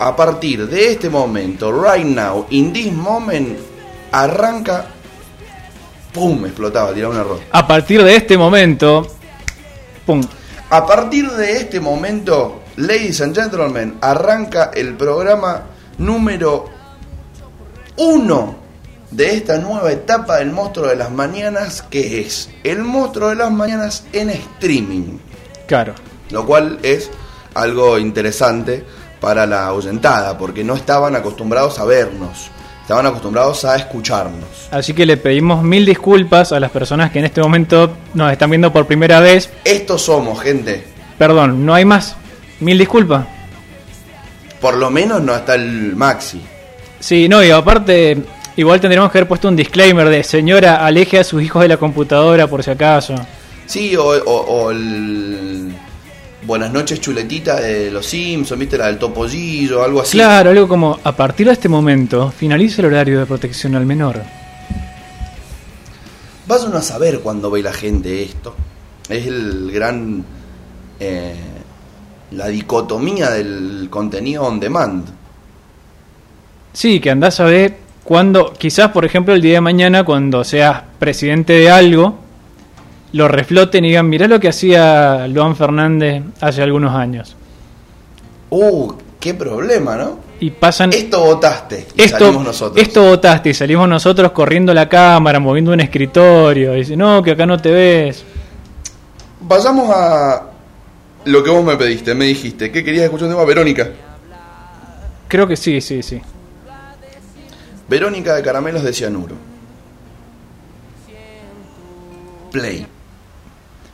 a partir de este momento, right now, in this moment, arranca. ¡Pum! Explotaba, tiraba un error. A partir de este momento, pum, A partir de este momento, ladies and gentlemen, arranca el programa número uno de esta nueva etapa del monstruo de las mañanas, que es el monstruo de las mañanas en streaming. claro. Lo cual es algo interesante para la ahuyentada, porque no estaban acostumbrados a vernos, estaban acostumbrados a escucharnos. Así que le pedimos mil disculpas a las personas que en este momento nos están viendo por primera vez. Estos somos, gente. Perdón, no hay más. Mil disculpas. Por lo menos no está el Maxi. Sí, no, y aparte, igual tendríamos que haber puesto un disclaimer de señora, aleje a sus hijos de la computadora por si acaso. Sí, o, o- o el Buenas noches chuletita de los Simpsons, viste la del topollillo, algo así. Claro, algo como, a partir de este momento, finaliza el horario de protección al menor. Vas uno a saber cuando ve la gente esto. Es el gran. eh, la dicotomía del contenido on demand. Sí, que andás a ver cuando, quizás por ejemplo el día de mañana, cuando seas presidente de algo, lo refloten y digan, mirá lo que hacía Luan Fernández hace algunos años. Uh, qué problema, ¿no? Y pasan... Esto votaste. Y Esto, salimos nosotros. esto votaste y salimos nosotros corriendo la cámara, moviendo un escritorio. Y dice, no, que acá no te ves. Vayamos a lo que vos me pediste. Me dijiste que querías escuchar un tema Verónica. Creo que sí, sí, sí. Verónica de caramelos de cianuro. Play.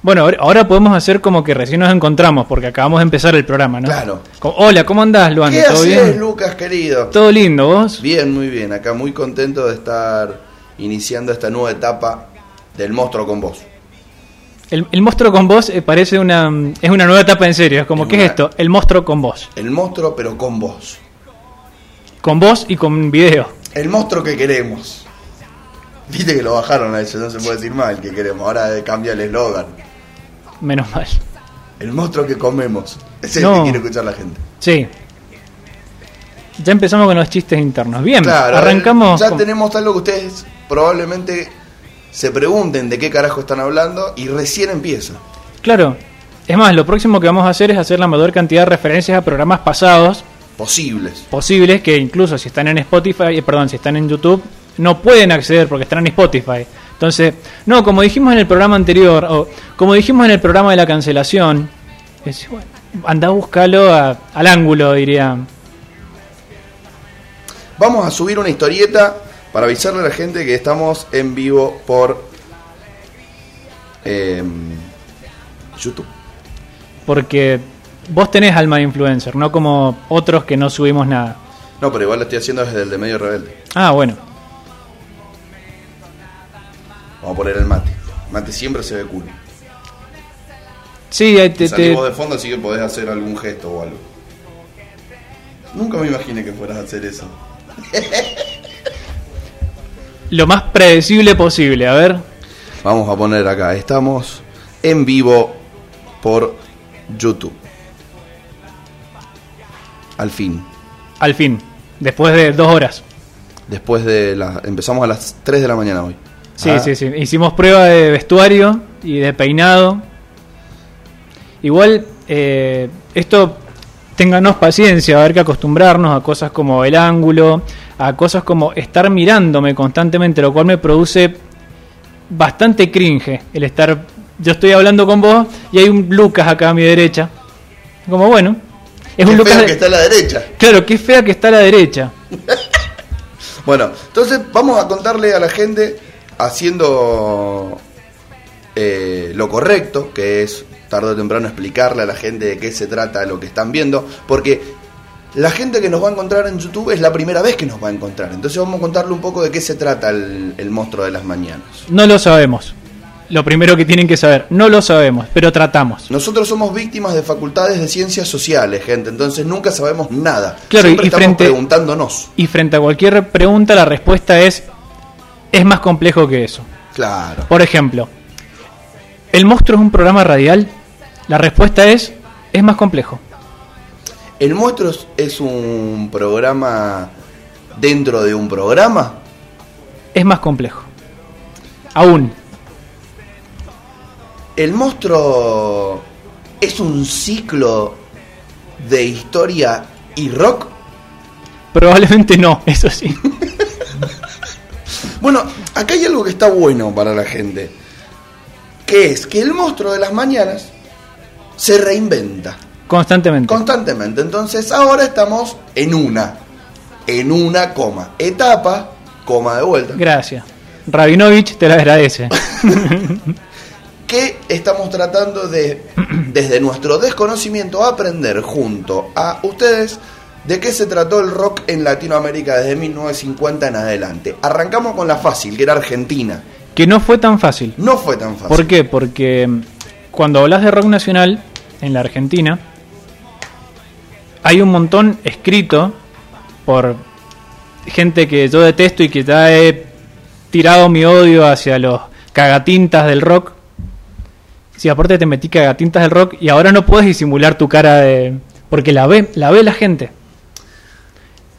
Bueno, ahora- podemos hacer como que recién nos encontramos, porque acabamos de empezar el programa, ¿no? Claro. Como, Hola, ¿cómo andás, Luan? ¿Qué ¿Todo haces, bien? Lucas, querido? ¿Todo lindo, vos? Bien, muy bien. Acá muy contento de estar iniciando esta nueva etapa del monstruo con vos. El, el monstruo con vos eh, parece una... Es una nueva etapa en serio. Es como, Es ¿qué una- es esto? El monstruo con vos. El monstruo, pero con vos. Con vos y con video. El monstruo que queremos. Viste que lo bajaron a eso, no se puede decir el que queremos. Ahora cambia el eslogan. Menos mal. El monstruo que comemos. Es No. el que quiere escuchar la gente. Sí. Ya empezamos con los chistes internos. Bien, Claro, arrancamos... Ya con- tenemos algo que ustedes probablemente se pregunten de qué carajo están hablando y recién empieza. Claro. Es más, lo próximo que vamos a hacer es hacer la mayor cantidad de referencias a programas pasados Posibles. posibles que incluso si están en Spotify, eh, perdón, si están en YouTube, no pueden acceder porque están en Spotify. Entonces, no, como dijimos en el programa anterior, o como dijimos en el programa de la cancelación, es, bueno, anda a buscarlo a- al ángulo, diría. Vamos a subir una historieta para avisarle a la gente que estamos en vivo por em, YouTube. Porque vos tenés alma de influencer, no como otros que no subimos nada. No, pero igual lo estoy haciendo desde el de medio rebelde. Ah, bueno. Vamos a poner el mate. Mate siempre se ve cool. Sí, ahí te, te- de fondo así que podés hacer algún gesto o algo. Nunca me imaginé que fueras a hacer eso. lo más predecible posible. A ver, Vamos a poner acá. Estamos en vivo por YouTube. Al fin. al fin, después de dos horas. Después de las... Empezamos a las 3 de la mañana hoy. Sí, Ah, sí, sí. Hicimos prueba de vestuario y de peinado. Igual, eh, esto, ténganos paciencia, a ver que acostumbrarnos a cosas como el ángulo, a cosas como estar mirándome constantemente, lo cual me produce bastante cringe el estar. Yo estoy hablando con vos y hay un Lucas acá a mi derecha. Como bueno, es qué un Lucas. que está a la derecha. Claro, qué fea que está a la derecha. Bueno, entonces vamos a contarle a la gente haciendo eh, lo correcto, que es tarde o temprano explicarle a la gente de qué se trata lo que están viendo, porque la gente que nos va a encontrar en YouTube es la primera vez que nos va a encontrar. Entonces vamos a contarle un poco de qué se trata el, el monstruo de las mañanas. No lo sabemos. Lo primero que tienen que saber, no lo sabemos, pero tratamos. Nosotros somos víctimas de facultades de ciencias sociales, gente, entonces nunca sabemos nada. Claro, Siempre y estamos frente- preguntándonos. Y frente a cualquier pregunta, la respuesta es: es más complejo que eso. Claro. Por ejemplo, ¿el monstruo es un programa radial? La respuesta es: es más complejo. ¿El monstruo es- un programa dentro de un programa? Es más complejo. Aún. ¿El monstruo es un ciclo de historia y rock? Probablemente no, eso sí. Bueno, acá hay algo que está bueno para la gente. Que es que el monstruo de las mañanas se reinventa Constantemente. constantemente. Entonces ahora estamos en una. En una coma. Etapa, coma de vuelta. Gracias. Rabinovich te lo agradece. que estamos tratando de, desde nuestro desconocimiento, aprender junto a ustedes de qué se trató el rock en Latinoamérica desde 1950 en adelante. Arrancamos con la fácil, que era Argentina. que no fue tan fácil. No fue tan fácil. ¿Por qué? Porque mm, cuando hablas de rock nacional en la Argentina, hay un montón escrito por gente que yo detesto y que ya he tirado mi odio hacia los cagatintas del rock. Si aparte te metí cagatintas del rock y ahora no puedes disimular tu cara de... Porque la ve, la ve la gente.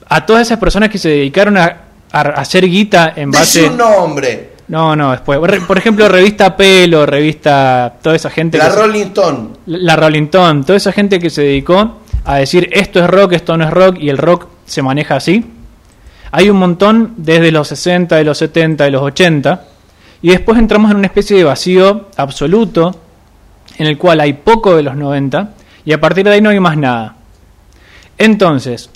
A todas esas personas que se dedicaron a, a hacer guita en base... Decí un nombre. No, no, después. Por ejemplo, revista Pelo, revista. Toda esa gente. La se- Rolling Stone. la Rolling Stone, toda esa gente que se dedicó a decir esto es rock, esto no es rock y el rock se maneja así. Hay un montón desde los 60, de los 70, de los 80 y después entramos en una especie de vacío absoluto en el cual hay poco de los 90 y a partir de ahí no hay más nada. Entonces,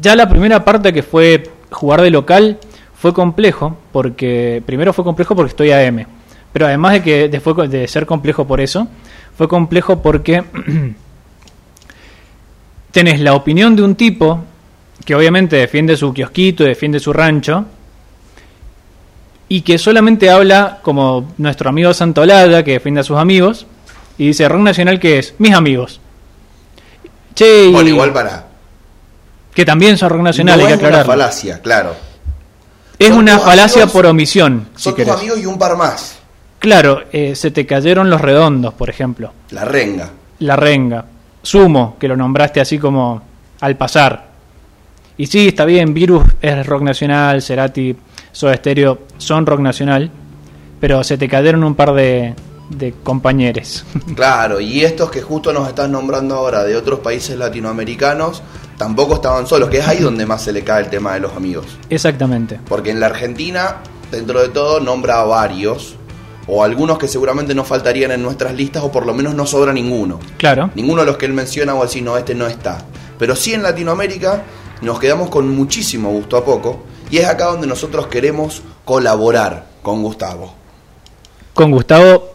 ya la primera parte que fue jugar de local fue complejo, porque primero fue complejo porque estoy AM, pero además de que de, fue- de ser complejo por eso, fue complejo porque tenés la opinión de un tipo que obviamente defiende su kiosquito, defiende su rancho, y que solamente habla como nuestro amigo Santolada, que defiende a sus amigos, y dice, rock nacional que es, mis amigos. Che, igual para. Que también son rock nacional, no hay que es una aclararlo. falacia, claro. Es Son una tus falacia amigos- por omisión, si Son tus querés. amigos y un par más. Claro, eh, se te cayeron los redondos, por ejemplo. La renga. La renga. Sumo, que lo nombraste así como al pasar. Y sí, está bien, Virus es rock nacional, Cerati, Soda Stereo son rock nacional, pero se te cayeron un par de, de compañeros. Claro, y estos que justo nos estás nombrando ahora de otros países latinoamericanos, tampoco estaban solos, que es ahí donde más se le cae el tema de los amigos. Exactamente. Porque en la Argentina, dentro de todo, nombra a varios, o algunos que seguramente no faltarían en nuestras listas, o por lo menos no sobra ninguno. Claro. Ninguno de los que él menciona o así, no, este no está. Pero sí en Latinoamérica nos quedamos con muchísimo gusto a poco, y es acá donde nosotros queremos colaborar con Gustavo. Con Gustavo,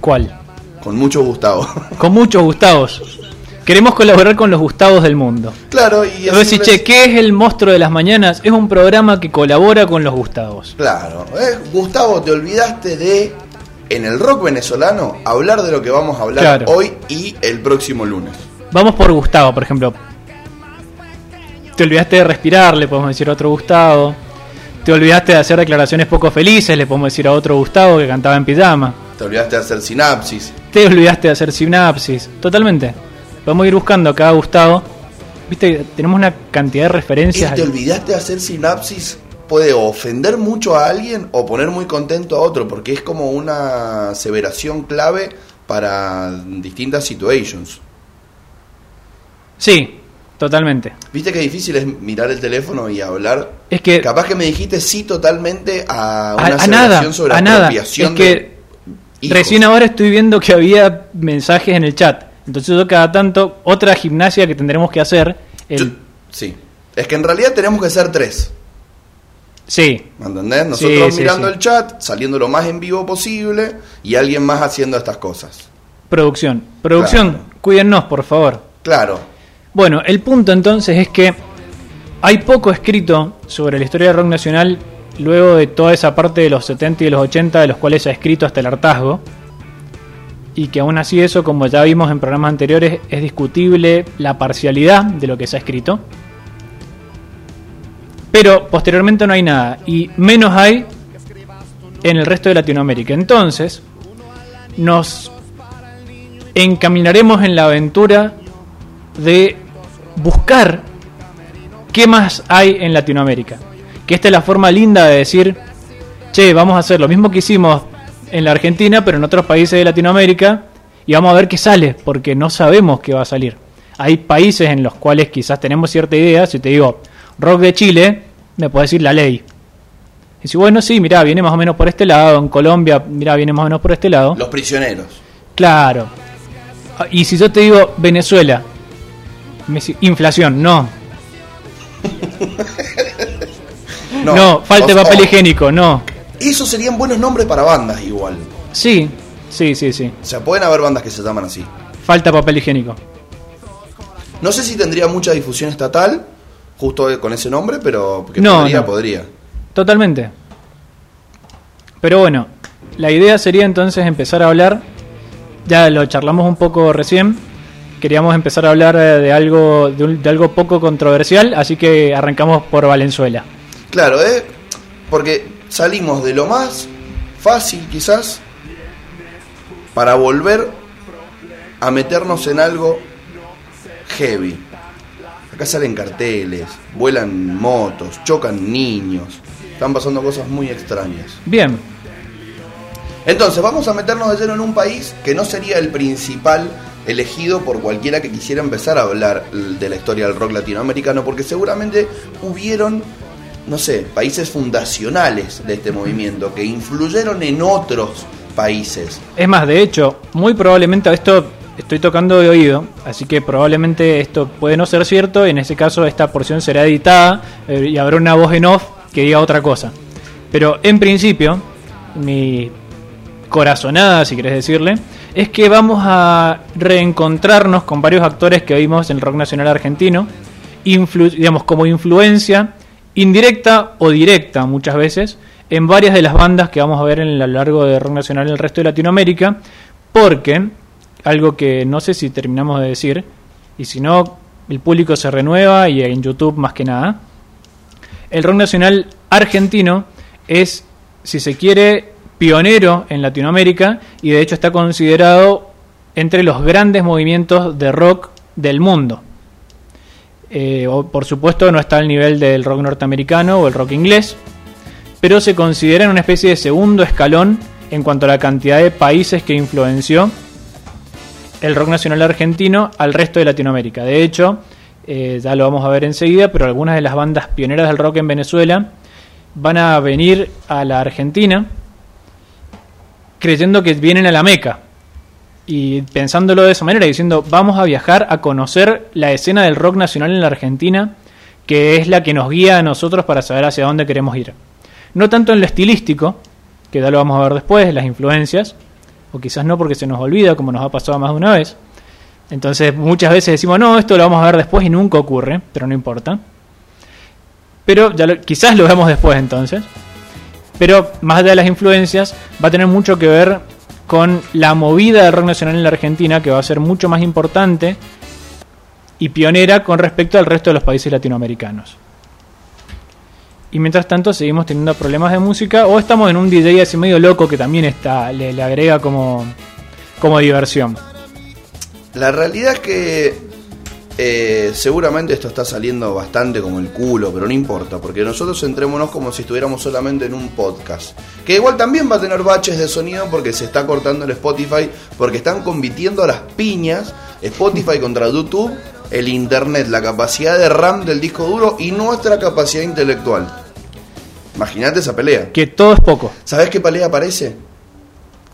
¿cuál? Con mucho Gustavo. Con muchos Gustavos. Queremos colaborar con los Gustavos del mundo. claro, y vos decís, che, ¿qué es el monstruo de las mañanas? Es un programa que colabora con los Gustavos. Claro, ¿eh? Gustavo, te olvidaste de, en el rock venezolano, hablar de lo que vamos a hablar Claro. hoy y el próximo lunes. Vamos por Gustavo, por ejemplo. Te olvidaste de respirar, le podemos decir a otro Gustavo. Te olvidaste de hacer declaraciones poco felices, le podemos decir a otro Gustavo que cantaba en pijama. Te olvidaste de hacer sinapsis. Te olvidaste de hacer sinapsis. Totalmente. Podemos ir buscando a cada Gustavo. Viste, tenemos una cantidad de Y referencias. te olvidaste de hacer sinapsis puede ofender mucho a alguien o poner muy contento a otro, porque es como una aseveración clave para distintas situations. Sí, totalmente. ¿Viste qué difícil es mirar el teléfono y hablar? Es que Capaz que me dijiste sí totalmente a una a, nada, sobre a nada. apropiación Es que de recién ahora estoy viendo que había mensajes en el chat. Entonces yo cada tanto, otra gimnasia que tendremos que hacer. el- Yo- sí. Es que en realidad tenemos que ser tres. sí, ¿Me entendés? Nosotros sí, mirando sí. el chat, saliendo lo más en vivo posible y alguien más haciendo estas cosas. producción. Producción, Claro. cuídennos, por favor. Claro. Bueno, el punto entonces es que hay poco escrito sobre la historia del rock nacional luego de toda esa parte de los 70 y de los 80 de los cuales se ha escrito hasta el hartazgo. Y que aún así eso, como ya vimos en programas anteriores, es discutible la parcialidad de lo que se ha escrito. Pero posteriormente no hay nada. Y menos hay en el resto de Latinoamérica. Entonces, nos encaminaremos en la aventura de buscar qué más hay en Latinoamérica. Que esta es la forma linda de decir, che, vamos a hacer lo mismo que hicimos en la Argentina, pero en otros países de Latinoamérica, y vamos a ver qué sale, porque no sabemos qué va a salir. Hay países en los cuales quizás tenemos cierta idea, si te digo rock de Chile, me puedes decir la ley. Y si bueno, sí, mira, viene más o menos por este lado, en Colombia, mira, viene más o menos por este lado. Los prisioneros. Claro. Y si yo te digo Venezuela, me dice, inflación, no. no, falta de papel o- higiénico, no. Esos serían buenos nombres para bandas igual. Sí, sí, sí, sí. O sea, pueden haber bandas que se llaman así. Falta papel higiénico. No sé si tendría mucha difusión estatal, justo con ese nombre, pero que No, podría, no. podría. Totalmente. Pero bueno, la idea sería entonces empezar a hablar, ya lo charlamos un poco recién, queríamos empezar a hablar eh, de algo, de, un- de algo poco controversial, así que arrancamos por Valenzuela. Claro, ¿eh? Porque salimos de lo más fácil quizás para volver a meternos en algo heavy. Acá salen carteles, vuelan motos, chocan niños, están pasando cosas muy extrañas. Bien, Entonces, vamos a meternos de lleno en un país que no sería el principal elegido por cualquiera que quisiera empezar a hablar de la historia del rock latinoamericano, porque seguramente hubieron, no sé, países fundacionales de este movimiento que influyeron en otros países. es más, de hecho, muy probablemente esto estoy tocando de oído, así que probablemente esto puede no ser cierto, en ese caso esta porción será editada eh, y habrá una voz en off que diga otra cosa. Pero en principio, mi corazonada, si querés decirle, es que vamos a reencontrarnos con varios actores que vimos en el rock nacional argentino, digamos como influencia indirecta o directa muchas veces en varias de las bandas que vamos a ver en a lo largo de rock nacional en el resto de Latinoamérica, porque algo que no sé si terminamos de decir, y si no, el público se renueva y en YouTube más que nada, el rock nacional argentino es, si se quiere, pionero en Latinoamérica y de hecho está considerado entre los grandes movimientos de rock del mundo. Eh, por supuesto no está al nivel del rock norteamericano o el rock inglés, pero se considera en una especie de segundo escalón en cuanto a la cantidad de países que influenció el rock nacional argentino al resto de Latinoamérica. De hecho, eh, ya lo vamos a ver enseguida, pero algunas de las bandas pioneras del rock en Venezuela van a venir a la Argentina creyendo que vienen a la Meca y pensándolo de esa manera, diciendo vamos a viajar a conocer la escena del rock nacional en la Argentina, que es la que nos guía a nosotros para saber hacia dónde queremos ir. No tanto en lo estilístico, que ya lo vamos a ver después, las influencias, o quizás no porque se nos olvida, como nos ha pasado más de una vez. Entonces muchas veces decimos, no, esto lo vamos a ver después y nunca ocurre, pero no importa. Pero ya lo- quizás lo vemos después entonces. Pero más allá de las influencias, va a tener mucho que ver con la movida del rock nacional en la Argentina, que va a ser mucho más importante y pionera con respecto al resto de los países latinoamericanos. Y mientras tanto seguimos teniendo problemas de música o estamos en un DJ así medio loco que también está le, le agrega como, como diversión. La realidad es que eh, seguramente esto está saliendo bastante como el culo, pero no importa, porque nosotros centrémonos como si estuviéramos solamente en un podcast. Que igual también va a tener baches de sonido porque se está cortando el Spotify, porque están compitiendo a las piñas Spotify contra YouTube, el internet, la capacidad de RAM del disco duro y nuestra capacidad intelectual. Imagínate esa pelea. Que todo es poco. ¿Sabes qué pelea parece?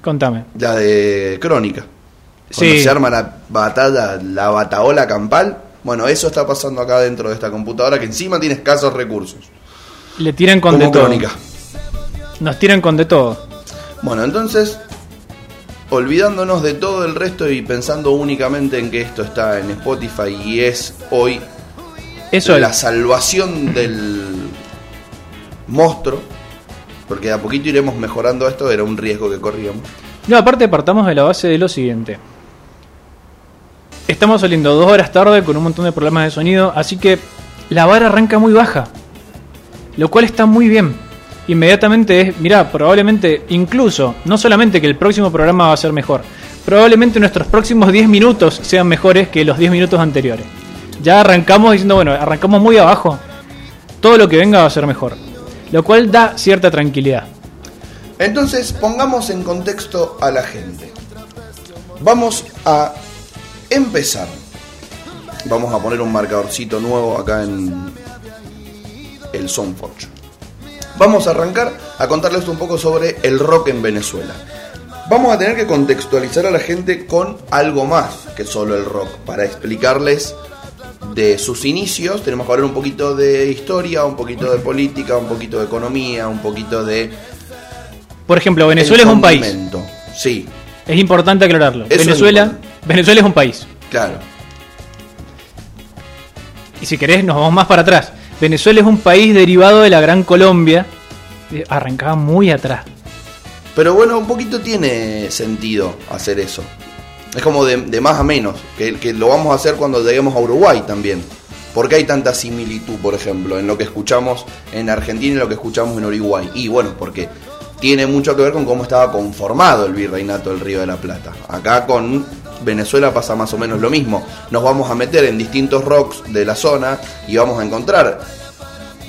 Contame. La de Crónica. Cuando Sí. se arma la batalla, la bataola campal. Bueno, eso está pasando acá dentro de esta computadora que encima tiene escasos recursos. Le tiran con como de todo. Nos tiran con de todo. Bueno, entonces, olvidándonos de todo el resto y pensando únicamente en que esto está en Spotify y es hoy Eso la es. salvación del monstruo, porque de a poquito iremos mejorando esto, era un riesgo que corríamos. No, aparte partamos de la base de lo siguiente. Estamos saliendo dos horas tarde con un montón de problemas de sonido, así que la vara arranca muy baja. Lo cual está muy bien. Inmediatamente es, mirá, probablemente, incluso, no solamente que el próximo programa va a ser mejor, probablemente nuestros próximos 10 minutos sean mejores que los 10 minutos anteriores. Ya arrancamos diciendo, bueno, arrancamos muy abajo. Todo lo que venga va a ser mejor. Lo cual da cierta tranquilidad. Entonces, pongamos en contexto a la gente. Vamos a empezar. Vamos a poner un marcadorcito nuevo acá en el Soundforge. Vamos a arrancar a contarles un poco sobre el rock en Venezuela. Vamos a tener que contextualizar a la gente con algo más que solo el rock para explicarles de sus inicios. Tenemos que hablar un poquito de historia, un poquito de política, un poquito de economía, un poquito de Por ejemplo, Venezuela es un país. Sí, Es importante aclararlo. Eso Venezuela. Venezuela es un país. claro. Y si querés, nos vamos más para atrás. Venezuela es un país derivado de la Gran Colombia. Eh, Arrancaba muy atrás. Pero bueno, un poquito tiene sentido hacer eso. Es como de, de más a menos, que, que lo vamos a hacer cuando lleguemos a Uruguay también. Porque hay tanta similitud, por ejemplo, en lo que escuchamos en Argentina y lo que escuchamos en Uruguay. Y bueno, porque tiene mucho que ver con cómo estaba conformado el virreinato del Río de la Plata. Acá con Venezuela pasa más o menos lo mismo. Nos vamos a meter en distintos rocks de la zona y vamos a encontrar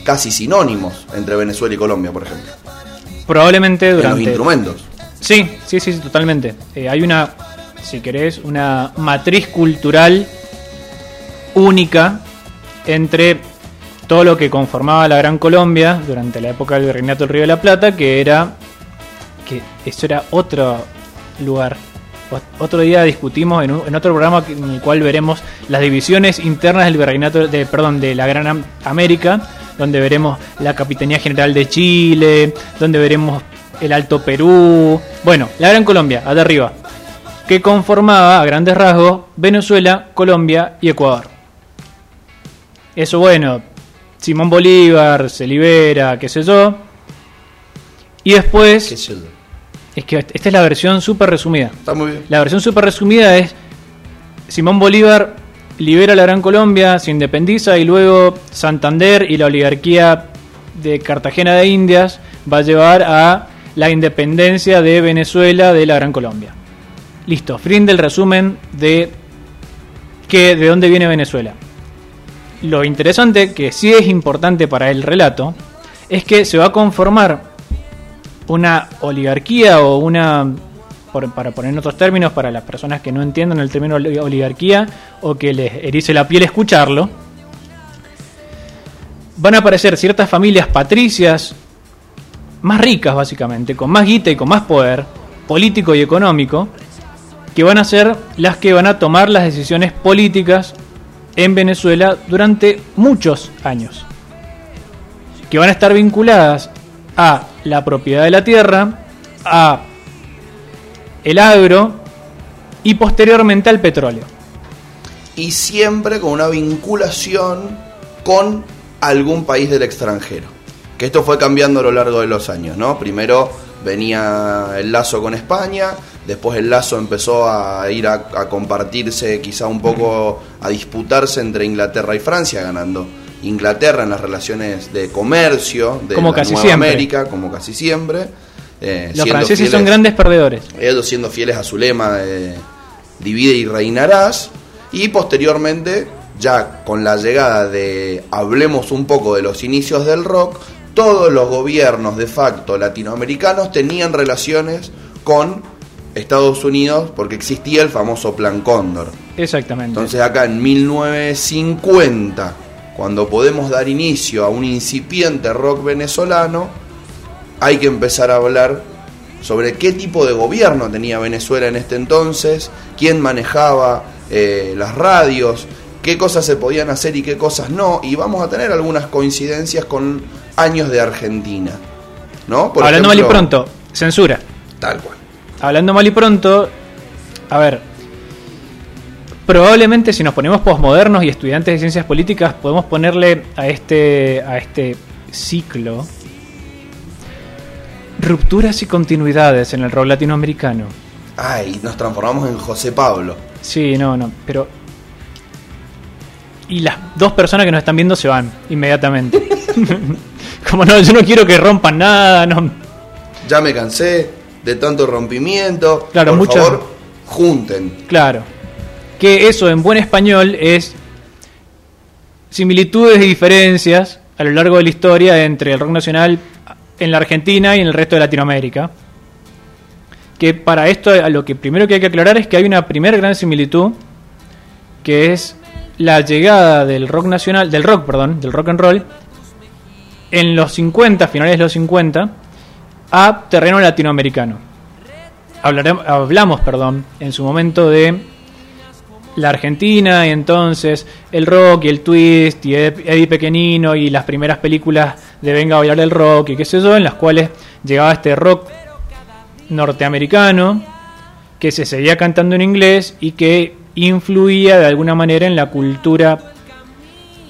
casi sinónimos entre Venezuela y Colombia, por ejemplo. Probablemente En los durante. instrumentos. Sí, sí, sí, sí, totalmente. Eh, hay una, si querés, una matriz cultural única entre todo lo que conformaba la Gran Colombia durante la época del Virreinato del Río de la Plata, que era que eso era otro lugar. Otro día discutimos en, un- en otro programa en el cual veremos las divisiones internas del virreinato de perdón de la Gran Am- América, donde veremos la Capitanía General de Chile, donde veremos el Alto Perú, bueno, la Gran Colombia, allá arriba, que conformaba a grandes rasgos Venezuela, Colombia y Ecuador. Eso bueno, Simón Bolívar se libera, qué sé yo. Y después. Es que esta es la versión súper resumida. Está muy bien. La versión súper resumida es Simón Bolívar libera la Gran Colombia, se independiza y luego Santander y la oligarquía de Cartagena de Indias va a llevar a la independencia de Venezuela de la Gran Colombia. Listo, fin del resumen de que de dónde viene Venezuela. Lo interesante, que sí es importante para el relato, es que se va a conformar una oligarquía o una, por- para poner en otros términos, para las personas que no entiendan el término oli- oligarquía o que les erice la piel escucharlo, van a aparecer ciertas familias patricias más ricas básicamente, con más guita y con más poder político y económico, que van a ser las que van a tomar las decisiones políticas en Venezuela durante muchos años, que van a estar vinculadas a la propiedad de la tierra, a el agro y posteriormente al petróleo. y siempre con una vinculación con algún país del extranjero. Que esto fue cambiando a lo largo de los años, ¿no? Primero venía el lazo con España, después el lazo empezó a ir a, a compartirse, quizá un poco a disputarse entre Inglaterra y Francia, ganando Inglaterra en las relaciones de comercio de Como la casi Nueva siempre. América, como casi siempre. eh, Los franceses son grandes perdedores. ellos siendo fieles a su lema de divide y reinarás y posteriormente ya con la llegada de hablemos un poco de los inicios del rock todos los gobiernos de facto latinoamericanos tenían relaciones con Estados Unidos porque existía el famoso Plan Cóndor Exactamente. entonces acá en 1950, cuando podemos dar inicio a un incipiente rock venezolano, hay que empezar a hablar sobre qué tipo de gobierno tenía Venezuela en este entonces, quién manejaba eh, las radios, qué cosas se podían hacer y qué cosas no, y vamos a tener algunas coincidencias con años de Argentina. ¿No? Por Hablando mal y pronto, censura. Tal cual. Hablando mal y pronto, a ver, probablemente si nos ponemos posmodernos y estudiantes de ciencias políticas, podemos ponerle a este, a este ciclo rupturas y continuidades en el rol latinoamericano. Ay, nos transformamos en José Pablo. Sí, no, no, pero... Y las dos personas que nos están viendo se van inmediatamente. Como no, yo no quiero que rompan nada, no. Ya me cansé de tanto rompimiento. Claro, Por mucho- favor, junten. Claro. Que eso en buen español es similitudes y diferencias a lo largo de la historia entre el rock nacional en la Argentina y en el resto de Latinoamérica. Que para esto lo que primero que hay que aclarar es que hay una primera gran similitud que es la llegada del rock nacional, del rock, perdón, del rock and roll en los 50, finales de los 50, a terreno latinoamericano. Hablaremos, hablamos, perdón, en su momento de la Argentina y entonces el rock y el twist y Eddie Pequeñino y las primeras películas de Venga a bailar el rock y qué sé yo, en las cuales llegaba este rock norteamericano que se seguía cantando en inglés y que influía de alguna manera en la cultura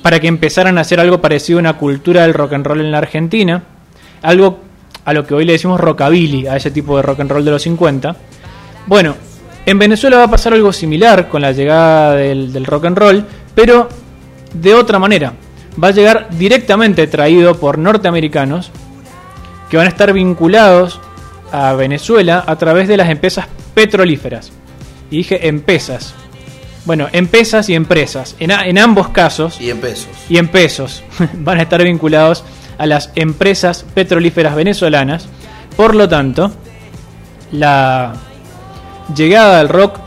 para que empezaran a hacer algo parecido a una cultura del rock and roll en la Argentina, algo a lo que hoy le decimos rockabilly, a ese tipo de rock and roll de los 50. Bueno, en Venezuela va a pasar algo similar con la llegada del, rock and roll, pero de otra manera. Va a llegar directamente traído por norteamericanos que van a estar vinculados a Venezuela a través de las empresas petrolíferas. Y dije empresas. Bueno, empresas y empresas. En, en ambos casos. Y en pesos. Y en pesos. van a estar vinculados a las empresas petrolíferas venezolanas. Por lo tanto, la llegada del rock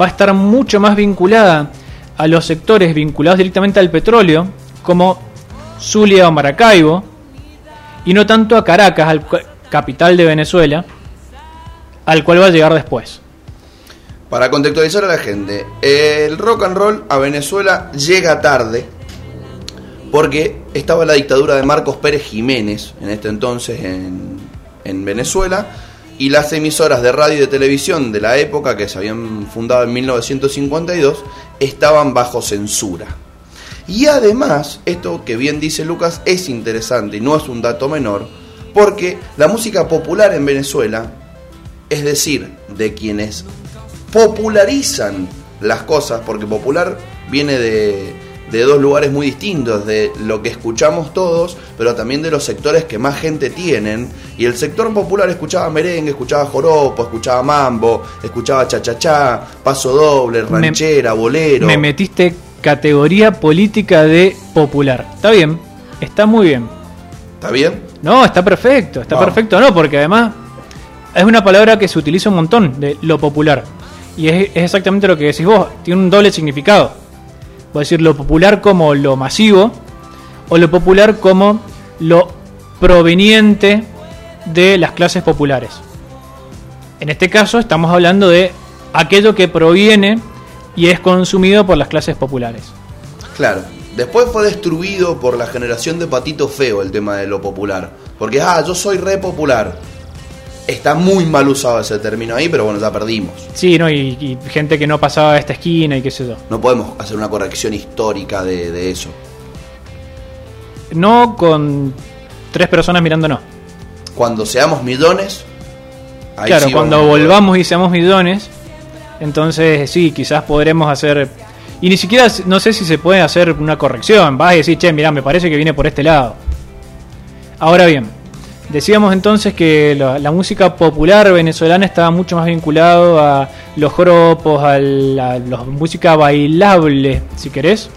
va a estar mucho más vinculada a los sectores vinculados directamente al petróleo, como Zulia o Maracaibo, y no tanto a Caracas, al capital de Venezuela, al cual va a llegar después. Para contextualizar a la gente, el rock and roll a Venezuela llega tarde porque estaba la dictadura de Marcos Pérez Jiménez en este entonces en, en Venezuela y las emisoras de radio y de televisión de la época, que se habían fundado en 1952, estaban bajo censura. Y además, esto que bien dice Lucas es interesante y no es un dato menor, porque la música popular en Venezuela, es decir, de quienes popularizan las cosas, porque popular viene de, de dos lugares muy distintos, de lo que escuchamos todos, pero también de los sectores que más gente tienen. Y el sector popular escuchaba merengue, escuchaba joropo, escuchaba mambo, escuchaba cha-cha-cha, paso doble, ranchera, bolero. Me metiste categoría política de popular. Está bien, está muy bien. ¿Está bien? No, está perfecto, está perfecto, no, porque además es una palabra que se utiliza un montón, de lo popular. Y es, es exactamente lo que decís vos, tiene un doble significado Puedo decir lo popular como lo masivo o lo popular como lo proveniente de las clases populares. En este caso estamos hablando de aquello que proviene y es consumido por las clases populares. Claro. Después fue destruido por la generación de Patito Feo el tema de lo popular. Porque, ah, yo soy re popular. Está muy mal usado ese término ahí, pero bueno, ya perdimos. Sí, ¿no? Y, gente que no pasaba a esta esquina y qué sé yo. No podemos hacer una corrección histórica de, eso. No con tres personas mirándonos. Cuando seamos millones. claro, cuando volvamos y seamos millones, entonces sí, quizás podremos hacer. Y ni siquiera, no sé si se puede hacer una corrección. Vas a decir, che, mira, me parece que viene por este lado. Ahora bien, Decíamos entonces que la, música popular venezolana estaba mucho más vinculado a los joropos, a la música bailable, si querés.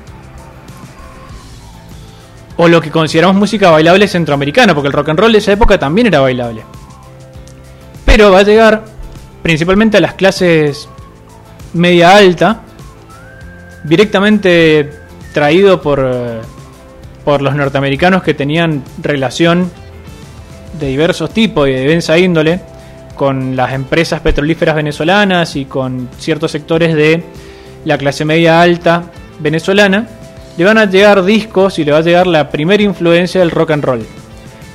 O lo que consideramos música bailable centroamericana, porque el rock and roll de esa época también era bailable. Pero va a llegar principalmente a las clases media alta, directamente traído por, por los norteamericanos que tenían relación de diversos tipos y de diversa índole con las empresas petrolíferas venezolanas y con ciertos sectores de la clase media alta venezolana, le van a llegar discos y le va a llegar la primera influencia del rock and roll,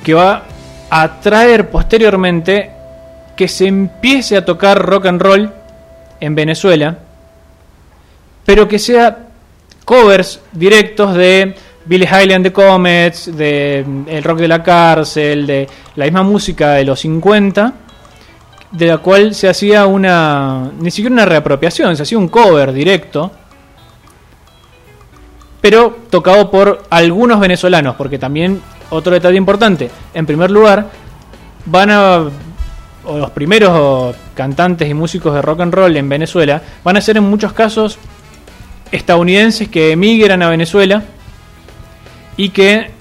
que va a traer posteriormente que se empiece a tocar rock and roll en Venezuela, pero que sea covers directos de Billy Highland de Comets, de mm, El Rock de la Cárcel, de la misma música de los 50, de la cual se hacía una, ni siquiera una reapropiación, se hacía un cover directo, pero tocado por algunos venezolanos, porque también otro detalle importante, en primer lugar, van a, o los primeros cantantes y músicos de rock and roll en Venezuela, van a ser en muchos casos estadounidenses que emigran a Venezuela, y que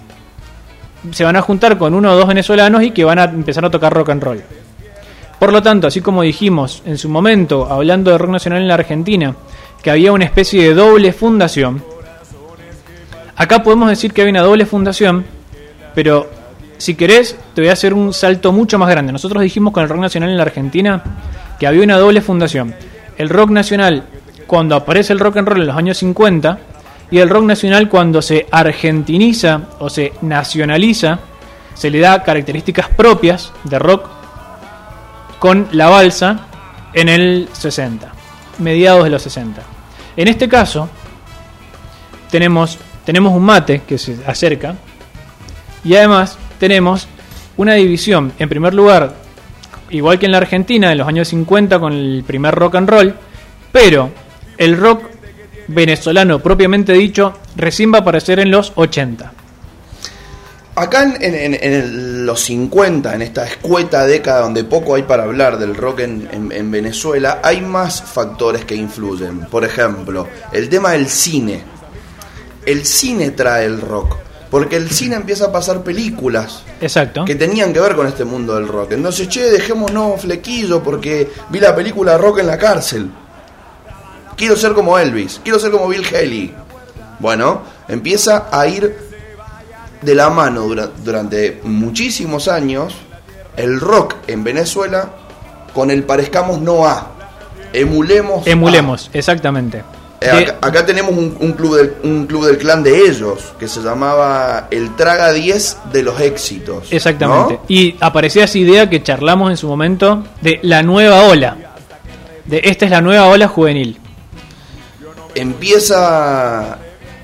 se van a juntar con uno o dos venezolanos y que van a empezar a tocar rock and roll. Por lo tanto, así como dijimos en su momento, hablando de rock nacional en la Argentina, que había una especie de doble fundación, acá podemos decir que hay una doble fundación, pero si querés, te voy a hacer un salto mucho más grande. Nosotros dijimos con el rock nacional en la Argentina que había una doble fundación. El rock nacional, cuando aparece el rock and roll en los años 50, y el rock nacional cuando se argentiniza o se nacionaliza, se le da características propias de rock con la balsa en el 60, mediados de los 60. En este caso, tenemos, tenemos un mate que se acerca y además tenemos una división, en primer lugar, igual que en la Argentina, en los años 50 con el primer rock and roll, pero el rock venezolano propiamente dicho recién va a aparecer en los 80. Acá en, los 50, en esta escueta década donde poco hay para hablar del rock en, Venezuela, hay más factores que influyen. Por ejemplo, el tema del cine. El cine trae el rock. Porque el cine empieza a pasar películas Exacto. que tenían que ver con este mundo del rock. Entonces, che, dejémonos flequillo porque vi la película Rock en la cárcel. Quiero ser como Elvis, quiero ser como Bill Haley. Bueno, empieza a ir de la mano durante muchísimos años el rock en Venezuela con el parezcamos no a. Emulemos. Emulemos, exactamente. Eh, acá, tenemos un, club del, un club del clan de ellos que se llamaba el Traga 10 de los éxitos. Exactamente. Y aparecía esa idea que charlamos en su momento de la nueva ola. De esta es la nueva ola juvenil empieza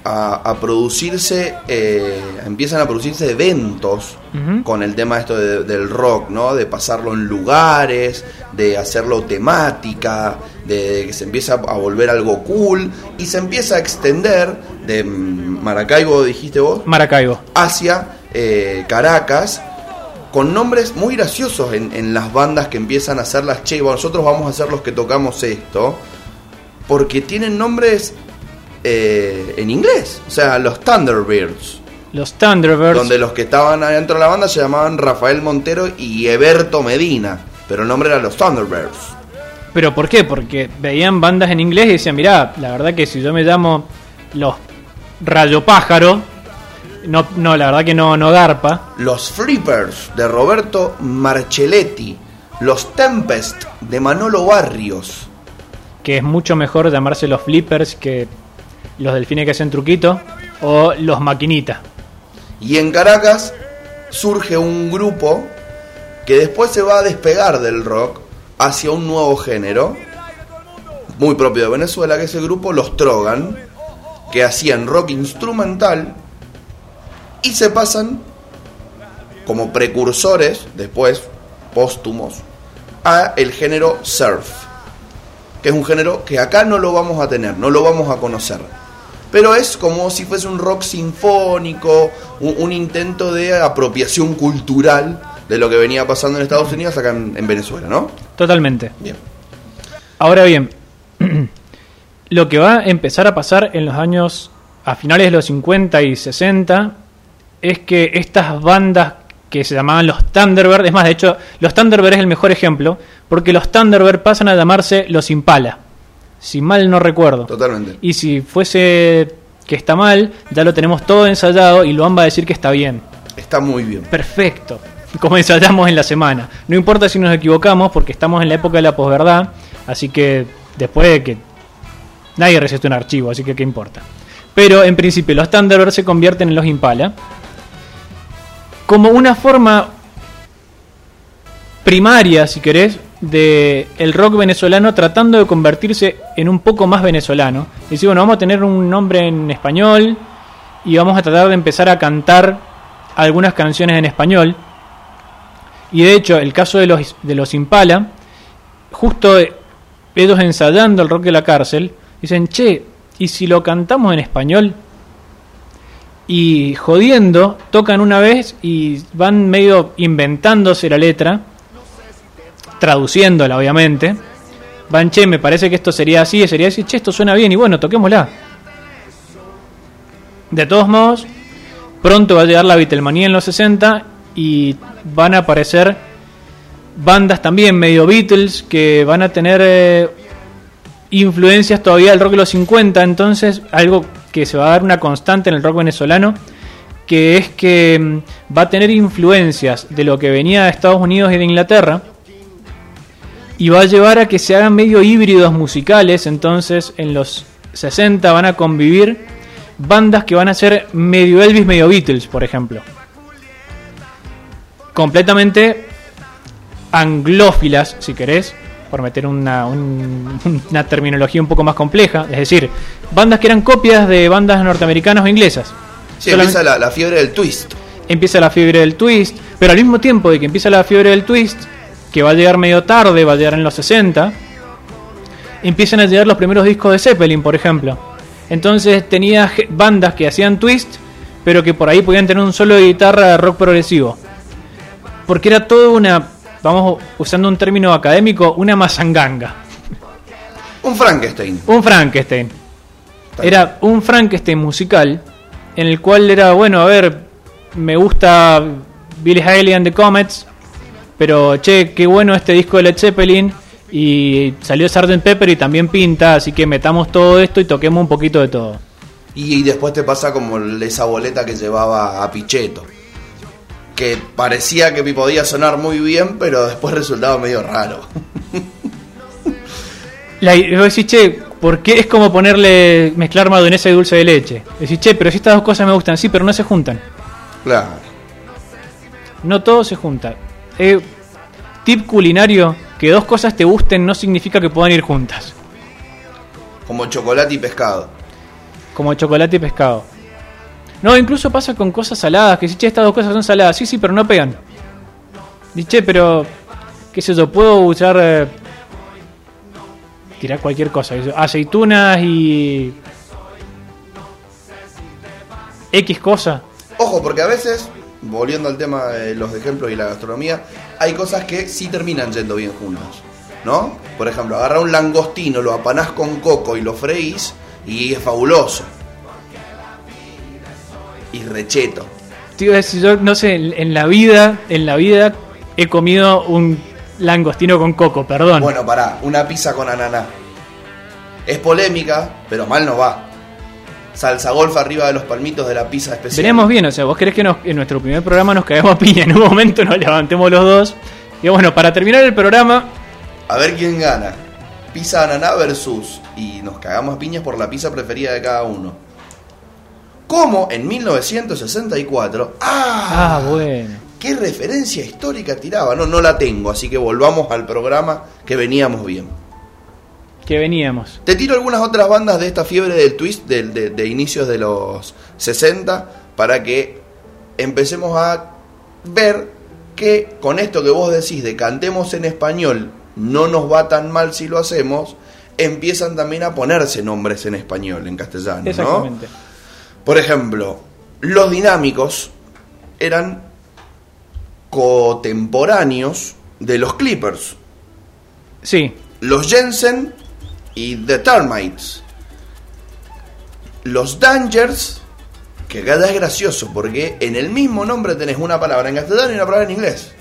a, producirse, eh, empiezan a producirse eventos con el tema esto del rock, ¿no? De pasarlo en lugares, de hacerlo temática, de que se empieza a volver algo cool y se empieza a extender de Maracaibo, dijiste vos, Maracaibo, hacia eh, Caracas con nombres muy graciosos en, las bandas que empiezan a hacer las che, nosotros vamos a ser los que tocamos esto porque tienen nombres eh, en inglés. O sea, los Thunderbirds. Los Thunderbirds. Donde los que estaban adentro de la banda se llamaban Rafael Montero y Eberto Medina. Pero el nombre era los Thunderbirds. ¿Pero por qué? Porque veían bandas en inglés y decían, mirá, la verdad que si yo me llamo los Rayo Pájaro, no, no, la verdad que no, no garpa. Los Flippers de Roberto Marcelletti. Los Tempest de Manolo Barrios que es mucho mejor llamarse los flippers que los delfines que hacen truquito o los maquinitas. Y en Caracas surge un grupo que después se va a despegar del rock hacia un nuevo género, muy propio de Venezuela, que es el grupo Los Trogan, que hacían rock instrumental y se pasan como precursores, después póstumos, a el género surf que es un género que acá no lo vamos a tener, no lo vamos a conocer. Pero es como si fuese un rock sinfónico, un, intento de apropiación cultural de lo que venía pasando en Estados Unidos acá en, Venezuela, ¿no? Totalmente. Bien. Ahora bien, lo que va a empezar a pasar en los años, a finales de los 50 y 60, es que estas bandas que se llamaban los Thunderbird. Es más, de hecho, los Thunderbird es el mejor ejemplo, porque los Thunderbird pasan a llamarse los Impala. Si mal no recuerdo. Totalmente. Y si fuese que está mal, ya lo tenemos todo ensayado y lo va a decir que está bien. Está muy bien. Perfecto. Como ensayamos en la semana. No importa si nos equivocamos, porque estamos en la época de la posverdad, así que después de que nadie recete un archivo, así que qué importa. Pero en principio los Thunderbird se convierten en los Impala como una forma primaria, si querés, de el rock venezolano tratando de convertirse en un poco más venezolano. Y decir, bueno, vamos a tener un nombre en español y vamos a tratar de empezar a cantar algunas canciones en español. Y de hecho, el caso de los, de los Impala, justo ellos ensayando el rock de la cárcel, dicen, che, ¿y si lo cantamos en español? y jodiendo tocan una vez y van medio inventándose la letra, traduciéndola obviamente. Van, che, me parece que esto sería así, sería así, che, esto suena bien y bueno, toquémosla. De todos modos, pronto va a llegar la Beatlemanía en los 60 y van a aparecer bandas también medio Beatles que van a tener eh, influencias todavía del rock de los 50, entonces algo que se va a dar una constante en el rock venezolano, que es que mm, va a tener influencias de lo que venía de Estados Unidos y de Inglaterra, y va a llevar a que se hagan medio híbridos musicales, entonces en los 60 van a convivir bandas que van a ser medio Elvis, medio Beatles, por ejemplo. Completamente anglófilas, si querés, por meter una, una terminología un poco más compleja, es decir, bandas que eran copias de bandas norteamericanas o inglesas. Sí, empieza la, la fiebre del twist. Empieza la fiebre del twist, pero al mismo tiempo de que empieza la fiebre del twist, que va a llegar medio tarde, va a llegar en los 60, empiezan a llegar los primeros discos de Zeppelin, por ejemplo. Entonces tenía bandas que hacían twist, pero que por ahí podían tener un solo de guitarra de rock progresivo. Porque era todo una vamos usando un término académico, una mazanganga. Un Frankenstein. Un Frankenstein. Era un Frankenstein musical en el cual era, bueno, a ver, me gusta Billy Haley and the Comets, pero che, qué bueno este disco de Led Zeppelin y salió Sgt. Pepper y también pinta, así que metamos todo esto y toquemos un poquito de todo. Y, después te pasa como esa boleta que llevaba a Pichetto que parecía que podía sonar muy bien, pero después resultaba medio raro. La, decís, che, ¿por qué es como ponerle mezclar mayonesa y dulce de leche? Decís, che, pero si estas dos cosas me gustan, sí, pero no se juntan. Claro. No todo se junta. Eh, tip culinario, que dos cosas te gusten no significa que puedan ir juntas. Como chocolate y pescado. Como chocolate y pescado. No, incluso pasa con cosas saladas, que si, che, estas dos cosas son saladas, sí, sí, pero no pegan. Dice, pero, qué sé yo, puedo usar... Eh, tirar cualquier cosa, aceitunas y... X cosa. Ojo, porque a veces, volviendo al tema de los ejemplos y la gastronomía, hay cosas que sí terminan yendo bien juntas. ¿No? Por ejemplo, agarra un langostino, lo apanás con coco y lo freís y es fabuloso y recheto. Tío, yo no sé, en la vida, en la vida he comido un langostino con coco, perdón. Bueno, pará, una pizza con ananá. Es polémica, pero mal no va. Salsa golf arriba de los palmitos de la pizza especial. Veremos bien, o sea, vos querés que en nuestro primer programa nos caigamos a piña, en un momento nos levantemos los dos. Y bueno, para terminar el programa... A ver quién gana. Pizza ananá versus... Y nos cagamos a piñas por la pizza preferida de cada uno como en 1964. ¡Ah! ah bueno. ¿Qué referencia histórica tiraba? No, no la tengo, así que volvamos al programa que veníamos bien. Que veníamos. Te tiro algunas otras bandas de esta fiebre del twist de, de inicios de los 60 para que empecemos a ver que con esto que vos decís de cantemos en español no nos va tan mal si lo hacemos, empiezan también a ponerse nombres en español, en castellano. Exactamente. Por ejemplo, los dinámicos eran contemporáneos de los Clippers. Sí. Los Jensen y The Termites. Los Dangers, que cada es gracioso porque en el mismo nombre tenés una palabra en castellano y una palabra en inglés.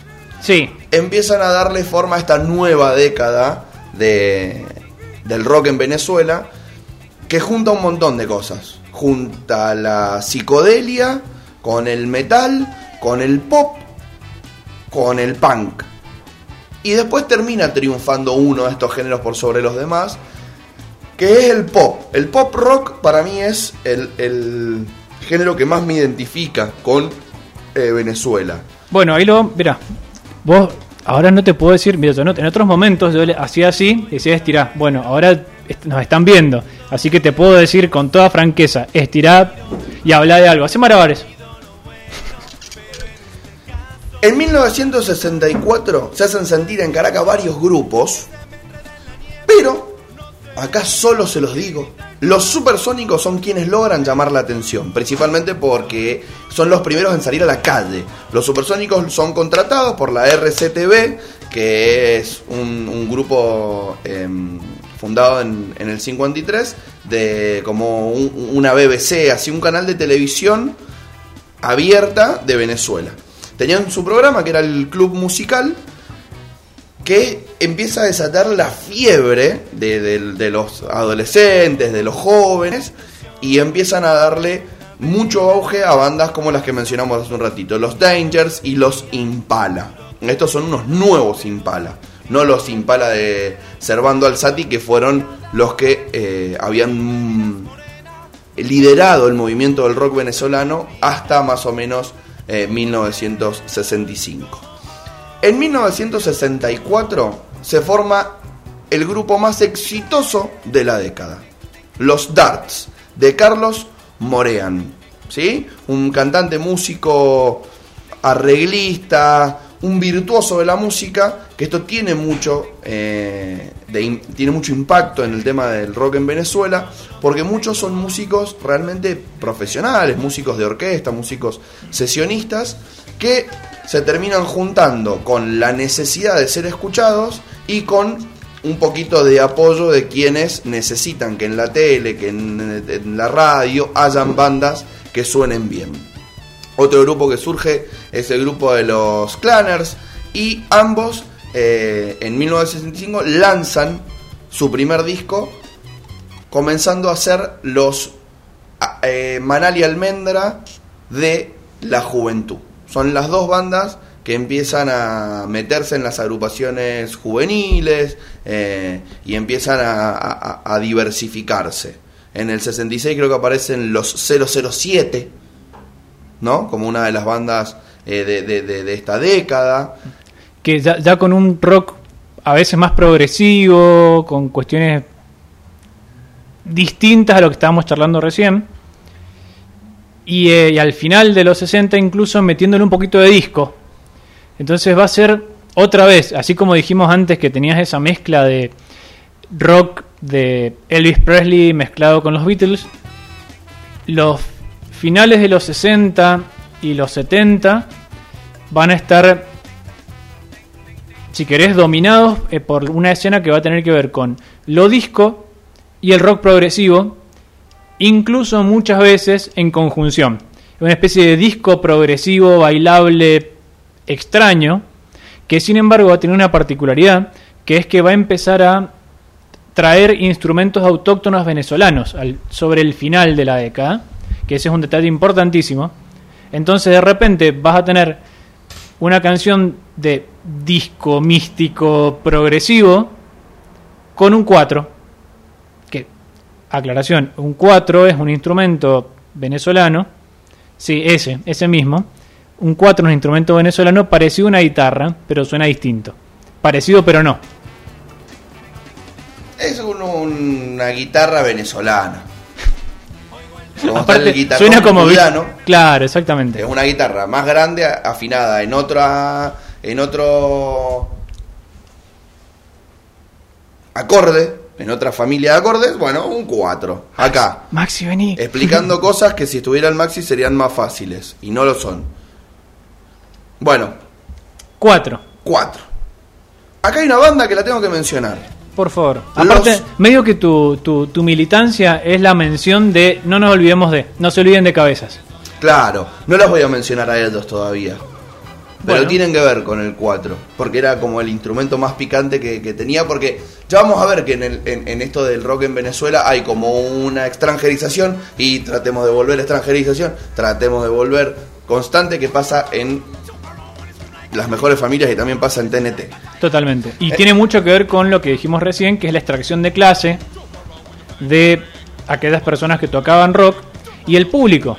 Sí. Empiezan a darle forma a esta nueva década de, del rock en Venezuela que junta un montón de cosas junta la psicodelia con el metal, con el pop, con el punk. Y después termina triunfando uno de estos géneros por sobre los demás, que es el pop. El pop rock para mí es el, género que más me identifica con eh, Venezuela. Bueno, ahí lo, mira, vos ahora no te puedo decir, mira, en otros momentos yo hacía así, decía estirar, bueno, ahora nos están viendo. Así que te puedo decir con toda franqueza, estirad y habla de algo. Hace maravillas. En 1964 se hacen sentir en Caracas varios grupos, pero acá solo se los digo. Los supersónicos son quienes logran llamar la atención, principalmente porque son los primeros en salir a la calle. Los supersónicos son contratados por la RCTV, que es un, grupo em, fundado en, el 53, de como una BBC, así un canal de televisión abierta de Venezuela. Tenían su programa que era el Club Musical, que empieza a desatar la fiebre de, los adolescentes, de los jóvenes, y empiezan a darle mucho auge a bandas como las que mencionamos hace un ratito, los Dangers y los Impala. Estos son unos nuevos Impala, no los Impala de Servando Alzati, que fueron los que eh, habían liderado el movimiento del rock venezolano hasta más o menos eh, 1965. En 1964 se forma el grupo más exitoso de la década, los Darts, de Carlos Morean, ¿sí? Un cantante, músico, arreglista, un virtuoso de la música, que esto tiene mucho, eh, tiene mucho impacto en el tema del rock en Venezuela, porque muchos son músicos realmente profesionales, músicos de orquesta, músicos sesionistas, que se terminan juntando con la necesidad de ser escuchados y con un poquito de apoyo de quienes necesitan que en la tele, que en, la radio hayan bandas que suenen bien. Otro grupo que surge es el grupo de los Clanners y ambos eh, en 1965 lanzan su primer disco comenzando a ser los a- eh, Manal y Almendra de la juventud. Son las dos bandas que empiezan a meterse en las agrupaciones juveniles eh, y empiezan a, diversificarse. En el 66 creo que aparecen los 007, ¿no? Como una de las bandas eh, de, de- de- de esta década. que ya, ya con un rock a veces más progresivo, con cuestiones distintas a lo que estábamos charlando recién. Y, eh, y al final de los 60 incluso metiéndole un poquito de disco. Entonces va a ser otra vez, así como dijimos antes que tenías esa mezcla de rock de Elvis Presley mezclado con los Beatles, los finales de los 60 y los 70 van a estar si querés, dominados eh, por una escena que va a tener que ver con lo disco y el rock progresivo, incluso muchas veces en conjunción. Una especie de disco progresivo, bailable, extraño, que sin embargo va a tener una particularidad, que es que va a empezar a traer instrumentos autóctonos venezolanos al- sobre el final de la década, que ese es un detalle importantísimo. Entonces de repente vas a tener una canción de disco místico progresivo con un 4. Aclaración, un 4 es un instrumento venezolano. Sí, ese, ese mismo. Un 4 es un instrumento venezolano parecido a una guitarra, pero suena distinto. Parecido, pero no. Es un- una guitarra venezolana. Como está Aparte, el guitarrón suena como. cubano. Claro, exactamente. Es una guitarra más grande, a- afinada en otra. en otro. acorde, en otra familia de acordes, bueno, un 4. Acá. Maxi, vení. Explicando cosas que si estuviera el Maxi serían más fáciles. Y no lo son. Bueno, 4. 4. Acá hay una banda que la tengo que mencionar. Por favor. Los- Aparte, medio que tu, tu, tu militancia es la mención de no nos olvidemos de, no se olviden de cabezas. Claro, no las voy a mencionar a ellos todavía. Pero Bueno. tienen que ver con el 4, porque era como el instrumento más picante que, que tenía, porque ya vamos a ver que en, el- en- en esto del rock en Venezuela hay como una extranjerización y tratemos de volver extranjerización, tratemos de volver constante que pasa en las mejores familias y también pasa en TNT. Totalmente. Y Eh. tiene mucho que ver con lo que dijimos recién, que es la extracción de clase de aquellas personas que tocaban rock y el público.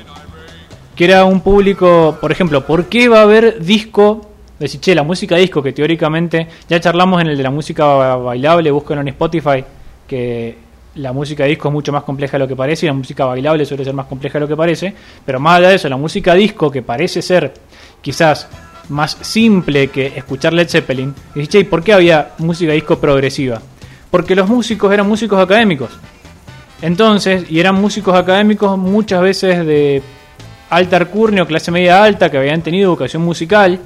Que era un público, por ejemplo, ¿por qué va a haber disco? Decir, che, la música disco, que teóricamente ya charlamos en el de la música ba- bailable, búsquenlo en Spotify, que la música disco es mucho más compleja de lo que parece y la música bailable suele ser más compleja de lo que parece. Pero más allá de eso, la música disco, que parece ser quizás más simple que escuchar Led Zeppelin, y dice, che, ¿por qué había música disco progresiva? Porque los músicos eran músicos académicos. Entonces, y eran músicos académicos muchas veces de alta alcurnia o clase media alta que habían tenido educación musical.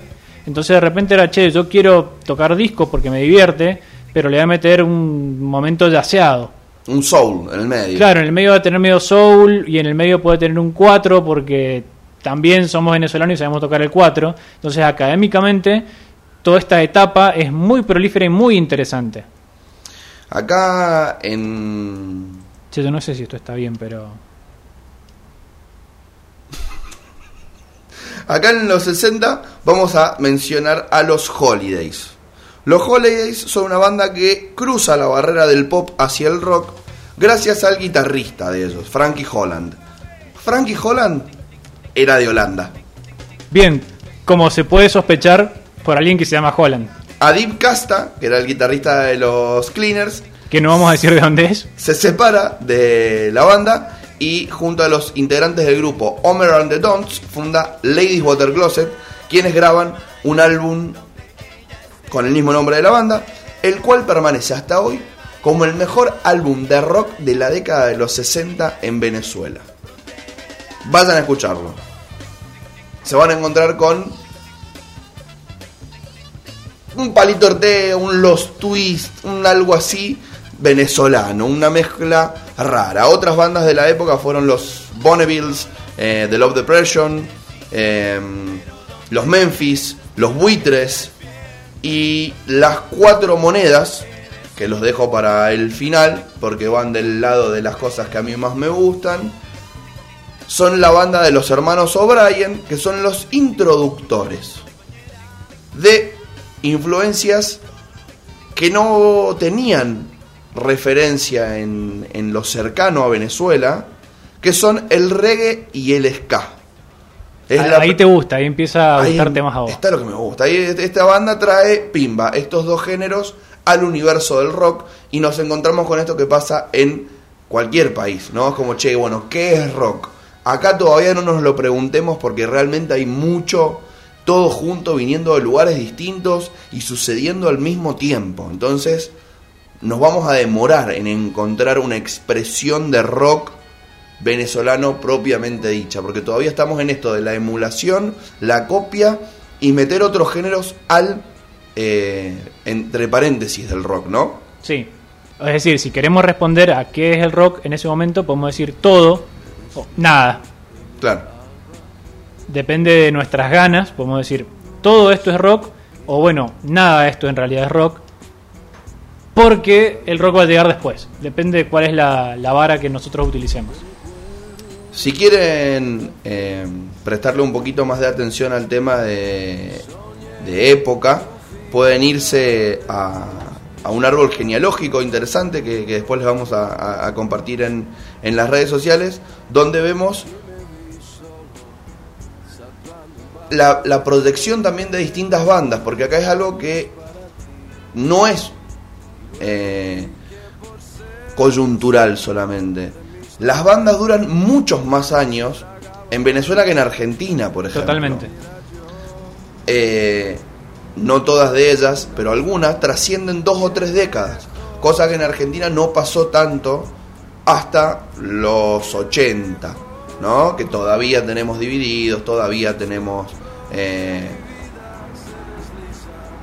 Entonces de repente era, che, yo quiero tocar disco porque me divierte, pero le voy a meter un momento yaceado. Un soul en el medio. Claro, en el medio va a tener medio soul y en el medio puede tener un 4 porque también somos venezolanos y sabemos tocar el 4. Entonces, académicamente, toda esta etapa es muy prolífera y muy interesante. Acá en... Che, yo no sé si esto está bien, pero... Acá en los 60 vamos a mencionar a los Holidays. Los Holidays son una banda que cruza la barrera del pop hacia el rock gracias al guitarrista de ellos, Frankie Holland. Frankie Holland era de Holanda. Bien, como se puede sospechar por alguien que se llama Holland. Adib Casta, que era el guitarrista de los Cleaners, que no vamos a decir de dónde es, se separa de la banda y junto a los integrantes del grupo Homer and the Dons funda Ladies Water Closet, quienes graban un álbum con el mismo nombre de la banda, el cual permanece hasta hoy como el mejor álbum de rock de la década de los 60 en Venezuela. Vayan a escucharlo. Se van a encontrar con un palito ortega, un Los Twist, un algo así venezolano, una mezcla rara. Otras bandas de la época fueron los Bonnevilles, eh, The Love Depression, em, los Memphis, los Buitres y las cuatro monedas, que los dejo para el final porque van del lado de las cosas que a mí más me gustan son la banda de los hermanos O'Brien, que son los introductores de influencias que no tenían referencia en, en lo cercano a Venezuela, que son el reggae y el ska. ahí te gusta, ahí empieza a gustarte más a vos. Está lo que me gusta. Ahí esta banda trae pimba, estos dos géneros al universo del rock y nos encontramos con esto que pasa en cualquier país, ¿no? Es como, che, bueno, ¿qué es rock? Acá todavía no nos lo preguntemos porque realmente hay mucho, todo junto, viniendo de lugares distintos y sucediendo al mismo tiempo. Entonces, nos vamos a demorar en encontrar una expresión de rock venezolano propiamente dicha, porque todavía estamos en esto de la emulación, la copia y meter otros géneros al, eh, entre paréntesis del rock, ¿no? Sí. Es decir, si queremos responder a qué es el rock en ese momento, podemos decir todo nada. Claro. Depende de nuestras ganas, podemos decir, todo esto es rock, o bueno, nada de esto en realidad es rock, porque el rock va a llegar después. Depende de cuál es la, vara que nosotros utilicemos. Si quieren eh, prestarle un poquito más de atención al tema de, de época, pueden irse a, a un árbol genealógico interesante que, después les vamos a, compartir en, en, las redes sociales, donde vemos la, la, proyección también de distintas bandas, porque acá es algo que no es eh, coyuntural solamente. Las bandas duran muchos más años en Venezuela que en Argentina, por ejemplo. Totalmente. Eh, no todas de ellas, pero algunas trascienden dos o tres décadas, cosa que en Argentina no pasó tanto hasta los 80, ¿no? Que todavía tenemos divididos, todavía tenemos eh,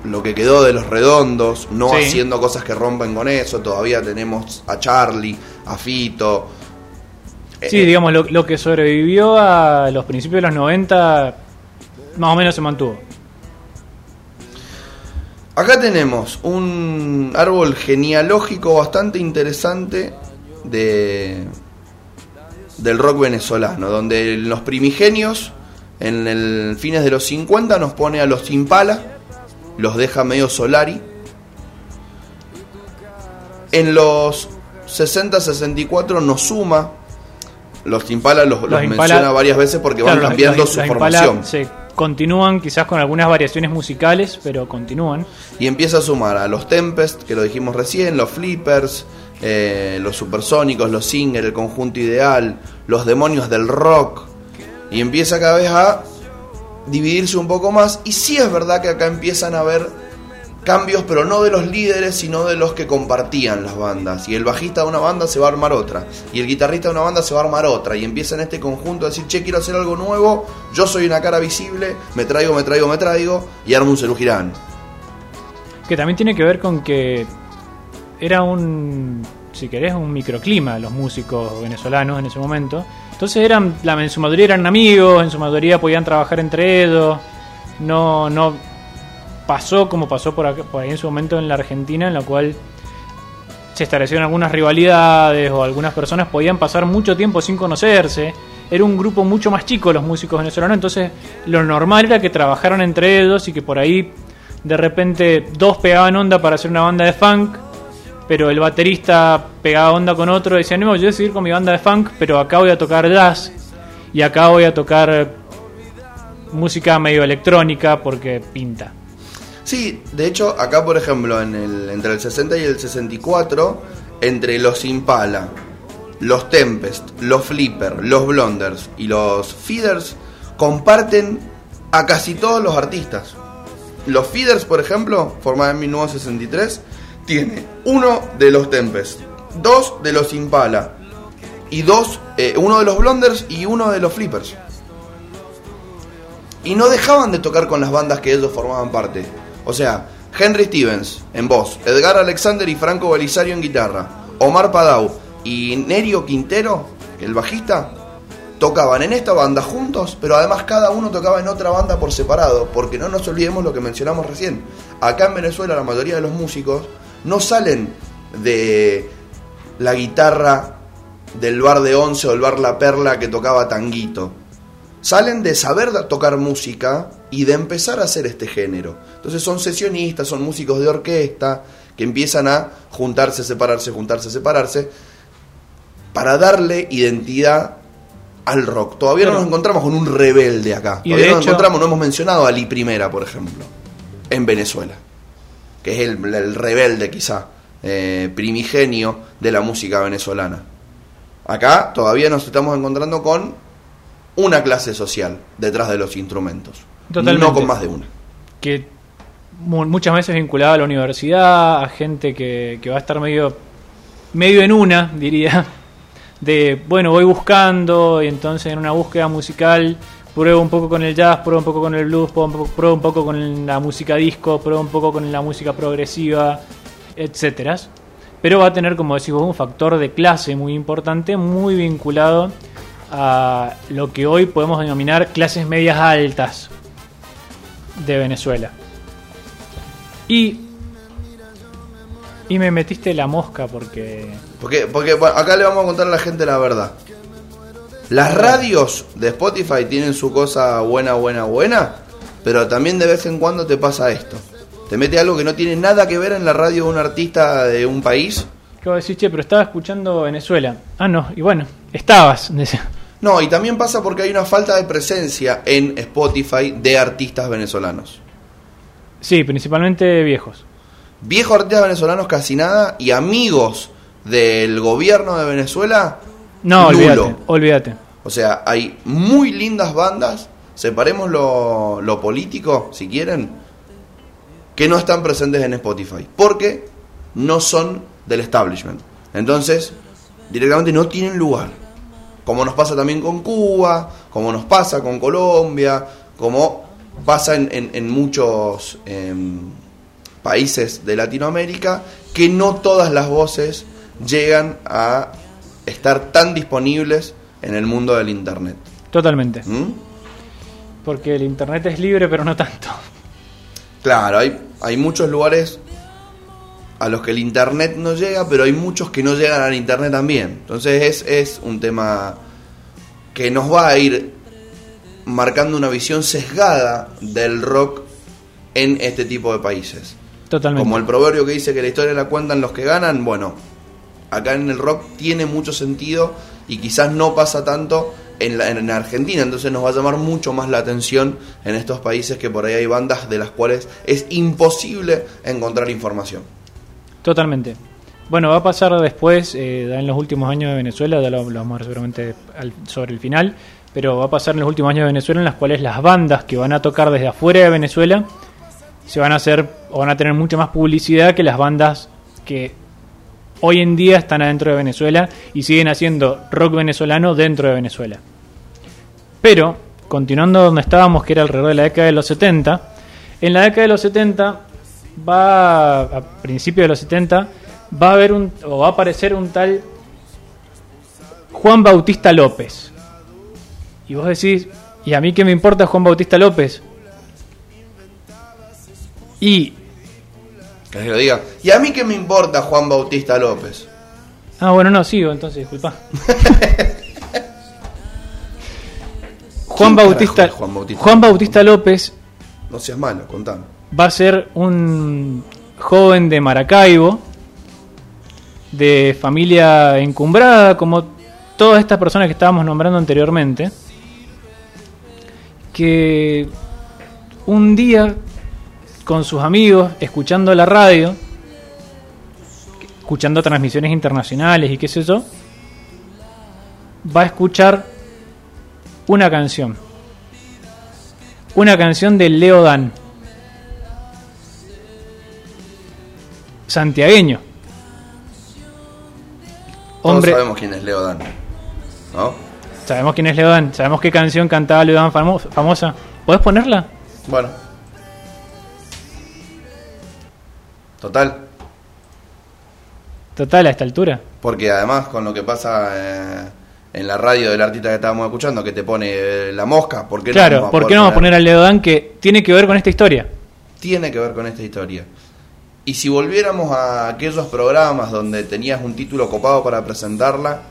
lo que quedó de los redondos, no haciendo cosas que rompen con eso, todavía tenemos a Charlie, a Fito. Sí, digamos, lo, lo que sobrevivió a los principios de los 90 más o menos se mantuvo. Acá tenemos un árbol genealógico bastante interesante de del rock venezolano, donde los primigenios en el fines de los 50 nos pone a los Impala, los deja medio Solari. En los 60-64 nos suma, los Impala los, menciona varias veces porque van cambiando su formación continúan quizás con algunas variaciones musicales, pero continúan. Y empieza a sumar a los Tempest, que lo dijimos recién, los Flippers, eh, los Supersónicos, los Singer, el Conjunto Ideal, los Demonios del Rock. Y empieza cada vez a dividirse un poco más. Y sí es verdad que acá empiezan a haber cambios, pero no de los líderes, sino de los que compartían las bandas. Y el bajista de una banda se va a armar otra, y el guitarrista de una banda se va a armar otra, y empieza en este conjunto a decir, che, quiero hacer algo nuevo, yo soy una cara visible, me traigo, me traigo, me traigo, y armo un Cerú. Que también tiene que ver con que era un, si querés, un microclima los músicos venezolanos en ese momento, Entonces eran, en su mayoría eran amigos, en su mayoría podían trabajar entre ellos. No, no pasó como pasó por, por ahí en su momento en la Argentina, en la cual se establecieron algunas rivalidades o algunas personas podían pasar mucho tiempo sin conocerse. Era un grupo mucho más chico los músicos venezolanos, entonces lo normal era que trabajaran entre ellos y que por ahí de repente dos pegaban onda para hacer una banda de funk, pero el baterista pegaba onda con otro y decía, no, yo voy a seguir con mi banda de funk, pero acá voy a tocar jazz y acá voy a tocar música medio electrónica porque pinta. Sí, de hecho, acá por ejemplo, en el, entre el 60 y el 64, entre los Impala, los Tempest, los Flipper, los Blonders y los Feeders comparten a casi todos los artistas. Los Feeders, por ejemplo, formados en 1963, tiene uno de los Tempest, dos de los Impala y dos, eh, uno de los Blonders y uno de los Flippers. Y no dejaban de tocar con las bandas que ellos formaban parte. O sea, Henry Stevens en voz, Edgar Alexander y Franco Belisario en guitarra, Omar Padau y Nerio Quintero, el bajista, tocaban en esta banda juntos, pero además cada uno tocaba en otra banda por separado, porque no nos olvidemos lo que mencionamos recién. Acá en Venezuela la mayoría de los músicos no salen de la guitarra del bar de Once o el bar La Perla que tocaba tanguito. Salen de saber tocar música y de empezar a hacer este género. Entonces son sesionistas, son músicos de orquesta que empiezan a juntarse, separarse, juntarse, separarse, para darle identidad al rock. Todavía no, nos encontramos con un rebelde acá. Todavía no nos encontramos, no hemos mencionado a Lee Primera, por ejemplo, en Venezuela, que es el, rebelde quizá, eh, primigenio de la música venezolana. Acá todavía nos estamos encontrando con una clase social detrás de los instrumentos. No con más de una. Que muchas veces vinculada a la universidad, a gente que, va a estar medio, medio en una, diría. De, bueno, voy buscando y entonces en una búsqueda musical pruebo un poco con el jazz, pruebo un poco con el blues, pruebo un poco con la música disco, pruebo un poco con la música progresiva, etcétera. Pero va a tener, como decimos, un factor de clase muy importante, muy vinculado a lo que hoy podemos denominar clases medias altas de Venezuela. Y. Y me metiste la mosca porque. Porque, porque acá le vamos a contar a la gente la verdad. Las radios de Spotify tienen su cosa buena, buena, buena, pero también de vez en cuando te pasa esto. Te mete algo que no tiene nada que ver en la radio de un artista de un país. ¿Qué decir, che, pero estaba escuchando Venezuela. Ah, no, y bueno, estabas. No, y también pasa porque hay una falta de presencia en Spotify de artistas venezolanos. Sí, principalmente viejos. Viejos artistas venezolanos casi nada y amigos del gobierno de Venezuela. No, olvídate, olvídate. O sea, hay muy lindas bandas, separemos lo, lo político, si quieren, que no están presentes en Spotify, porque no son del establishment. Entonces, directamente no tienen lugar como nos pasa también con Cuba, como nos pasa con Colombia, como pasa en, muchos em, países de Latinoamérica, que no todas las voces llegan a estar tan disponibles en el mundo del Internet. Totalmente. ¿Mm? Porque el Internet es libre, pero no tanto. Claro, hay, hay muchos lugares a los que el Internet no llega, pero hay muchos que no llegan al Internet también. Entonces es, es un tema que nos va a ir marcando una visión sesgada del rock en este tipo de países. Totalmente. Como el proverbio que dice que la historia la cuentan los que ganan, bueno, acá en el rock tiene mucho sentido y quizás no pasa tanto en, la, en Argentina, entonces nos va a llamar mucho más la atención en estos países que por ahí hay bandas de las cuales es imposible encontrar información. Totalmente. Bueno, va a pasar después, eh, en los últimos años de Venezuela, ya lo, vamos a ver seguramente sobre el final, pero va a pasar en los últimos años de Venezuela en las cuales las bandas que van a tocar desde afuera de Venezuela se van a hacer o van a tener mucha más publicidad que las bandas que hoy en día están adentro de Venezuela y siguen haciendo rock venezolano dentro de Venezuela. Pero, continuando donde estábamos, que era alrededor de la década de los 70, en la década de los 70 va a principios de los 70 va a haber un o va a aparecer un tal Juan Bautista López Y vos decís, ¿y a mí qué me importa Juan Bautista López? Y. Que lo diga. ¿Y a mí qué me importa Juan Bautista López? Ah, bueno, no, sigo, entonces, disculpa. Juan ¿Quién Bautista, Juan Bautista? Juan Bautista López No seas malo, contame. va a ser un joven de Maracaibo, de familia encumbrada, como todas estas personas que estábamos nombrando anteriormente, que un día con sus amigos, escuchando la radio, escuchando transmisiones internacionales y qué sé yo, va a escuchar una canción. Una canción de Leo Dan. Santiagueño. Todos Hombre, sabemos quién es Leo Dan. ¿No? sabemos quién es Leo Dan, sabemos qué canción cantaba Leo Dan famo- famosa. ¿Podés ponerla? Bueno. Total. Total, a esta altura. Porque además con lo que pasa eh, en la radio del artista que estábamos escuchando, que te pone eh, la mosca, ¿por qué Claro, vamos ¿por qué no vamos a poner a Leo Dan que tiene que ver con esta historia? Tiene que ver con esta historia. Y si volviéramos a aquellos programas donde tenías un título copado para presentarla,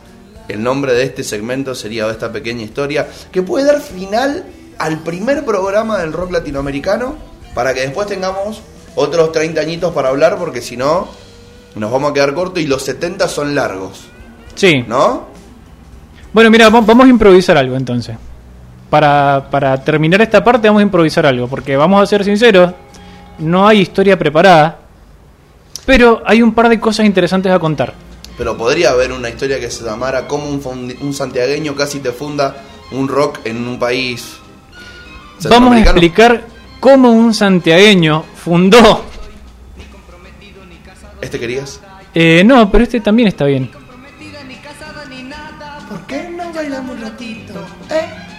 el nombre de este segmento sería de esta pequeña historia, que puede dar final al primer programa del rock latinoamericano, para que después tengamos otros 30 añitos para hablar, porque si no, nos vamos a quedar cortos y los 70 son largos, Sí. ¿no? Bueno, mira, va- vamos a improvisar algo entonces. Para, para terminar esta parte vamos a improvisar algo, porque vamos a ser sinceros, no hay historia preparada, pero hay un par de cosas interesantes a contar. Pero podría haber una historia que se llamara cómo un, un santiagueño casi te funda un rock en un país Vamos a explicar cómo un santiagueño fundó... ¿Este querías? Eh, no, pero este también está bien. ¿Por qué no bailamos un ratito?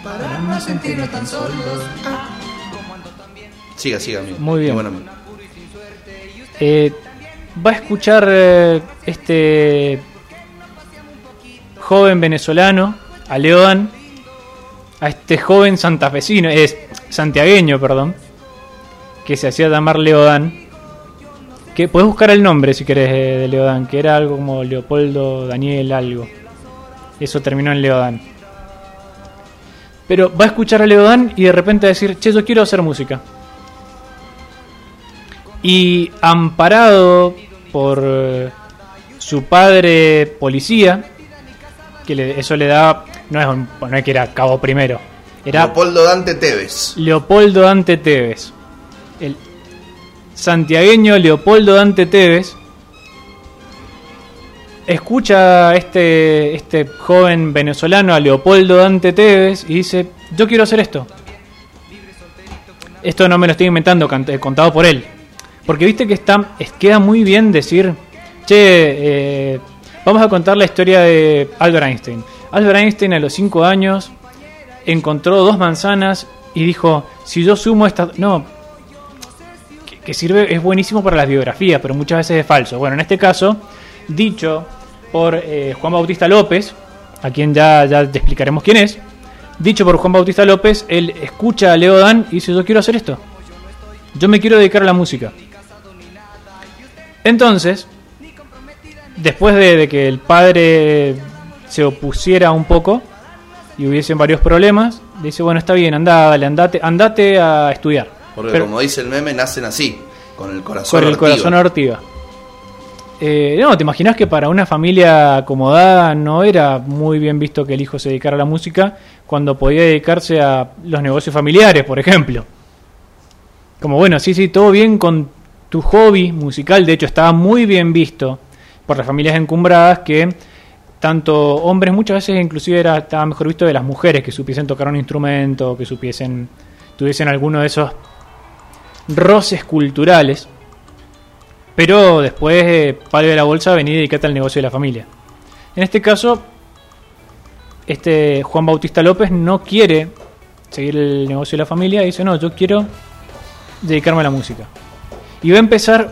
Para no sentirnos tan solos. Siga, siga, amigo. Muy bien. Qué bueno, amigo. Eh, va a escuchar eh, este joven venezolano, a Leodan, a este joven santafesino, es santiagueño, perdón, que se hacía llamar Leodan. Que puedes buscar el nombre si querés de Leodan, que era algo como Leopoldo Daniel algo. Eso terminó en Leodan. Pero va a escuchar a Leodan y de repente va a decir, che, yo quiero hacer música. Y amparado por eh, su padre policía, que le- eso le da, no es, un- no es que era cabo primero, era Leopoldo Dante Tevez. Leopoldo Dante Tevez. Santiagueño Leopoldo Dante Tevez escucha a este, este joven venezolano, a Leopoldo Dante Tevez, y dice, yo quiero hacer esto. Esto no me lo estoy inventando, eh, contado por él. Porque viste que está, es, queda muy bien decir, che, eh, vamos a contar la historia de Albert Einstein. Albert Einstein a los 5 años encontró dos manzanas y dijo, si yo sumo estas... No, que, sirve, es buenísimo para las biografías, pero muchas veces es falso. Bueno, en este caso, dicho por eh, Juan Bautista López, a quien ya, ya te explicaremos quién es, dicho por Juan Bautista López, él escucha a Leo Dan y dice, yo quiero hacer esto. Yo me quiero dedicar a la música. Entonces, después de, de que el padre se opusiera un poco y hubiesen varios problemas, dice, bueno, está bien, anda, dale, andate, andate a estudiar. Porque Pero- como dice el meme, nacen así, con el corazón con el corazón ortiga. Eh, no, ¿te imaginas que para una familia acomodada no era muy bien visto que el hijo se dedicara a la música cuando podía dedicarse a los negocios familiares, por ejemplo? Como bueno, sí, sí, todo bien con tu hobby musical, de hecho estaba muy bien visto por las familias encumbradas que tanto hombres muchas veces inclusive era estaba mejor visto de las mujeres que supiesen tocar un instrumento, que supiesen tuviesen alguno de esos roces culturales. Pero después, eh, palo de la bolsa, vení y dedicate al negocio de la familia. En este caso, este Juan Bautista López no quiere seguir el negocio de la familia y dice, no, yo quiero dedicarme a la música. Y va a empezar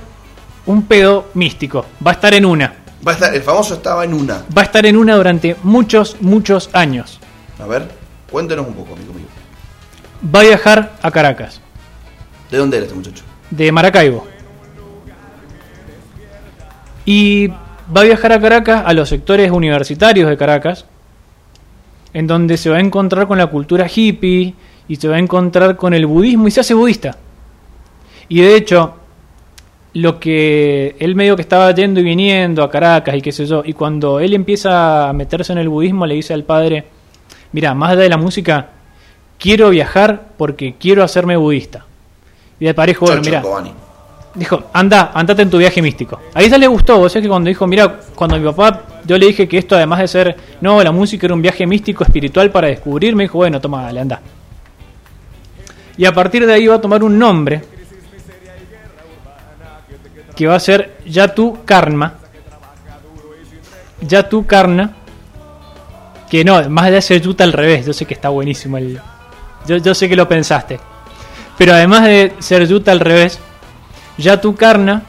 un pedo místico. Va a estar en una. Va a estar, el famoso estaba en una. Va a estar en una durante muchos, muchos años. A ver. Cuéntenos un poco, amigo mío. Va a viajar a Caracas, ¿De dónde era este muchacho? de Maracaibo. Y va a viajar a Caracas, a los sectores universitarios de Caracas, en donde se va a encontrar con la cultura hippie y se va a encontrar con el budismo y se hace budista. Y de hecho, lo que él medio que estaba yendo y viniendo a Caracas y qué sé yo, y cuando él empieza a meterse en el budismo le dice al padre, mira, más allá de la música, quiero viajar porque quiero hacerme budista. Y el padre dijo, bueno, mira, dijo, anda, andate en tu viaje místico. Ahí ya le gustó, o sea que cuando dijo, mira, cuando mi papá, yo le dije que esto además de ser, no, la música era un viaje místico espiritual para descubrir, me dijo, bueno, toma, dale, anda. Y a partir de ahí va a tomar un nombre que va a ser Yatu Karma. Yatu Karna. Que no, más allá de ser Yuta al revés, yo sé que está buenísimo el... Yo, yo sé que lo pensaste. Pero además de ser Yuta al revés, Yatu Karna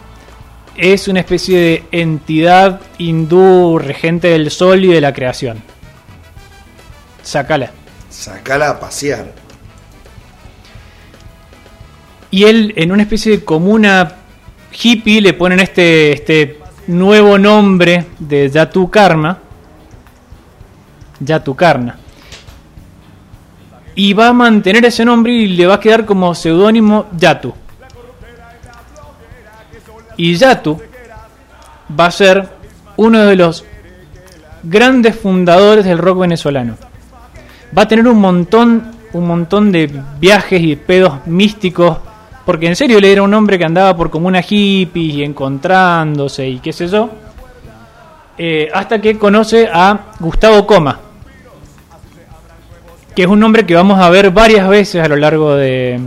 es una especie de entidad hindú regente del sol y de la creación. Sácala. Sacala a pasear. Y él, en una especie de comuna hippie, le ponen este, este nuevo nombre de Yatu Karma. Yatu Karna. Y va a mantener ese nombre y le va a quedar como seudónimo Yatu. Y Yatu va a ser uno de los grandes fundadores del rock venezolano. Va a tener un montón, un montón de viajes y pedos místicos, porque en serio le era un hombre que andaba por comunas hippies y encontrándose y qué sé yo, eh, hasta que conoce a Gustavo Coma, que es un nombre que vamos a ver varias veces a lo largo de,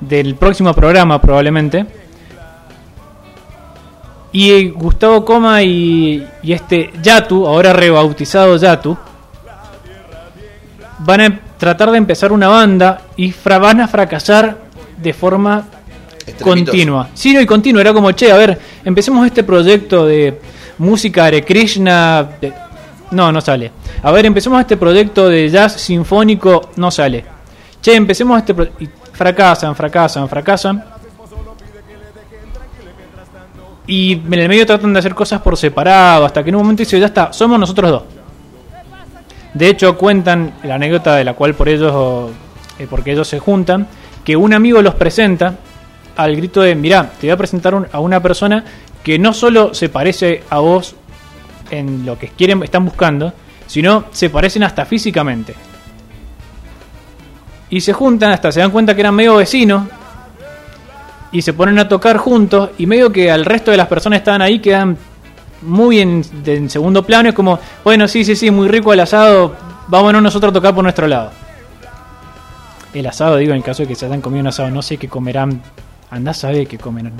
del próximo programa probablemente. Y eh, Gustavo Coma y, y este Yatu, ahora rebautizado Yatu, van a tratar de empezar una banda y fra- van a fracasar de forma continua. Sí, no, y continua. Era como, che, a ver, empecemos este proyecto de música de Krishna. de- No, no sale. A ver, empecemos este proyecto de jazz sinfónico. No sale. Che, empecemos este... pro- y fracasan, fracasan, fracasan. Y en el medio tratan de hacer cosas por separado, hasta que en un momento dice, ya está, somos nosotros dos. De hecho, cuentan la anécdota de la cual por ellos, eh, porque ellos se juntan, que un amigo los presenta al grito de, mirá, te voy a presentar a una persona que no solo se parece a vos en lo que quieren, están buscando, sino se parecen hasta físicamente. Y se juntan hasta se dan cuenta que eran medio vecinos y se ponen a tocar juntos y medio que al resto de las personas estaban ahí quedan muy en segundo plano. Es como, bueno, sí, sí, sí, muy rico el asado, vámonos nosotros a tocar por nuestro lado. El asado, digo, en caso de que se hayan comido un asado, no sé qué comerán. Andá a saber qué comerán.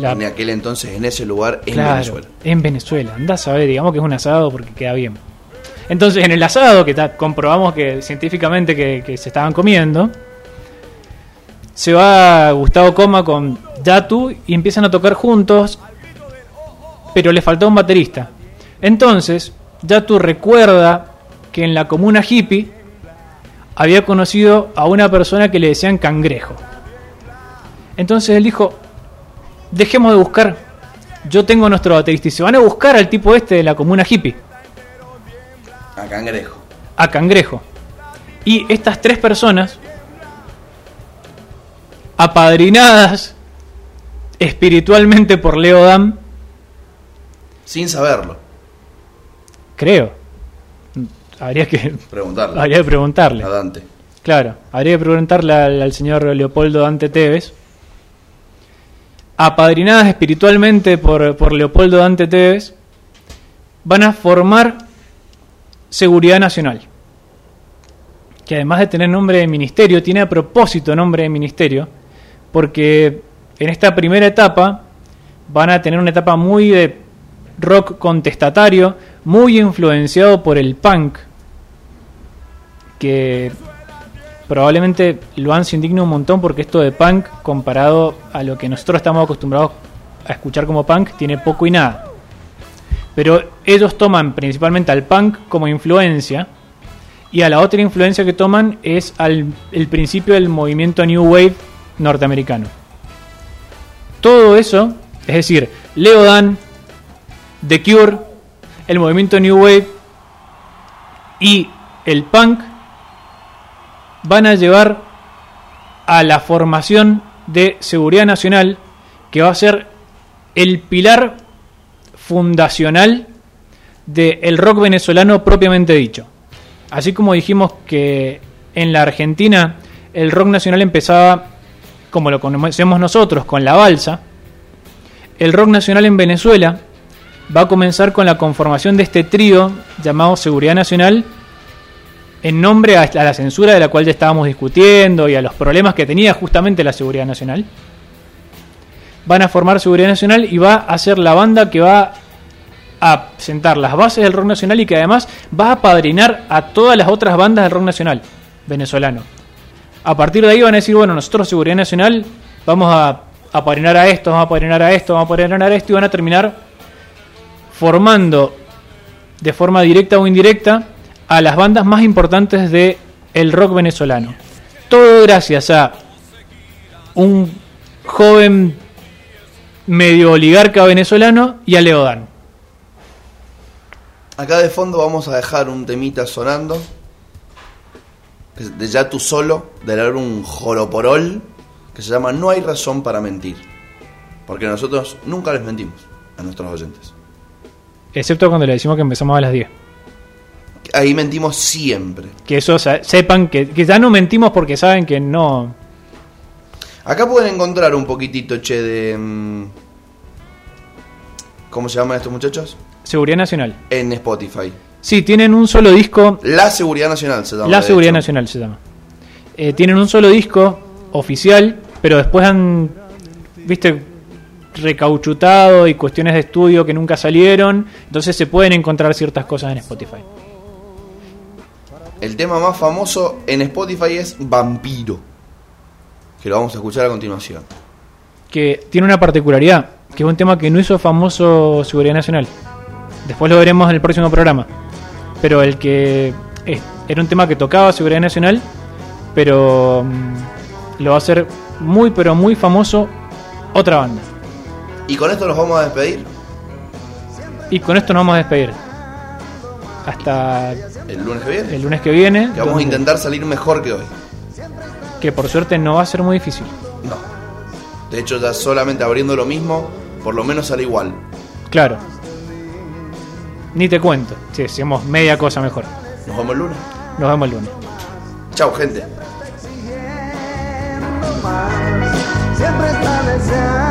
La- En aquel entonces, en ese lugar, en claro, Venezuela. En Venezuela, andá a saber, digamos que es un asado porque queda bien. Entonces, en el asado, que ta- comprobamos que científicamente que, que se estaban comiendo, se va Gustavo Coma con Yatu y empiezan a tocar juntos, pero le faltó un baterista. Entonces, Yatu recuerda que en la comuna hippie había conocido a una persona que le decían cangrejo. Entonces él dijo, dejemos de buscar. Yo tengo nuestro baterista y se van a buscar al tipo este de la comuna hippie, A Cangrejo. a Cangrejo. Y estas tres personas, apadrinadas espiritualmente por Leo Dam, Sin saberlo. creo. Habría que, Preguntarle. habría que preguntarle. A Dante. Claro, habría que preguntarle al, al señor Leopoldo Dante Tevez. Apadrinadas espiritualmente por, por Leopoldo Dante Tevez, van a formar Seguridad Nacional. Que además de tener nombre de ministerio, tiene a propósito nombre de ministerio, porque en esta primera etapa van a tener una etapa muy de rock contestatario, muy influenciado por el punk, que probablemente lo se indigna un montón porque esto de punk comparado a lo que nosotros estamos acostumbrados a escuchar como punk tiene poco y nada. Pero ellos toman principalmente al punk como influencia Y a la otra influencia que toman es al, el principio del movimiento New Wave norteamericano. Todo eso, es decir, Leodan, The Cure, el movimiento New Wave y el punk van a llevar a la formación de seguridad nacional que va a ser el pilar fundacional del rock venezolano propiamente dicho. Así como dijimos que en la Argentina el rock nacional empezaba como lo conocemos nosotros con la balsa, el rock nacional en Venezuela va a comenzar con la conformación de este trío llamado Seguridad Nacional en nombre a la censura de la cual ya estábamos discutiendo y a los problemas que tenía justamente la Seguridad Nacional. Van a formar Seguridad Nacional y va a ser la banda que va a sentar las bases del rock nacional y que además va a padrinar a todas las otras bandas del rock nacional venezolano. A partir de ahí van a decir, bueno, nosotros Seguridad Nacional vamos a, a padrinar a esto, vamos a padrinar a esto, vamos a padrinar a esto y van a terminar formando de forma directa o indirecta a las bandas más importantes de el rock venezolano. Todo gracias a un joven medio oligarca venezolano y a Leodan. Acá de fondo vamos a dejar un temita sonando. De ya tú solo, del álbum Joroporol, que se llama No hay razón para mentir. Porque nosotros nunca les mentimos a nuestros oyentes. Excepto cuando le decimos que empezamos a las 10. Ahí mentimos siempre. Que eso sepan que, que ya no mentimos porque saben que no. Acá pueden encontrar un poquitito, che, de. mm, ¿Cómo se llaman estos muchachos? Seguridad Nacional. En Spotify. Sí, tienen un solo disco. La Seguridad Nacional se llama. La Seguridad hecho. Nacional se llama. Eh, tienen un solo disco oficial, pero después han, viste, recauchutado y cuestiones de estudio que nunca salieron. Entonces se pueden encontrar ciertas cosas en Spotify. El tema más famoso en Spotify es Vampiro. Que lo vamos a escuchar a continuación. Que tiene una particularidad, que es un tema que no hizo famoso Seguridad Nacional. Después lo veremos en el próximo programa. Pero el que era un tema que tocaba Seguridad Nacional, pero mm, lo va a hacer muy, pero muy famoso otra banda. Y con esto nos vamos a despedir. Y con esto nos vamos a despedir. Hasta El lunes que viene. el lunes que viene. Que vamos a intentar salir mejor que hoy. Que por suerte no va a ser muy difícil. No. De hecho, ya solamente abriendo lo mismo, por lo menos sale igual. Claro. Ni te cuento. Si hacemos media cosa mejor. Nos vemos el lunes. Nos vemos el lunes. Chau, gente. my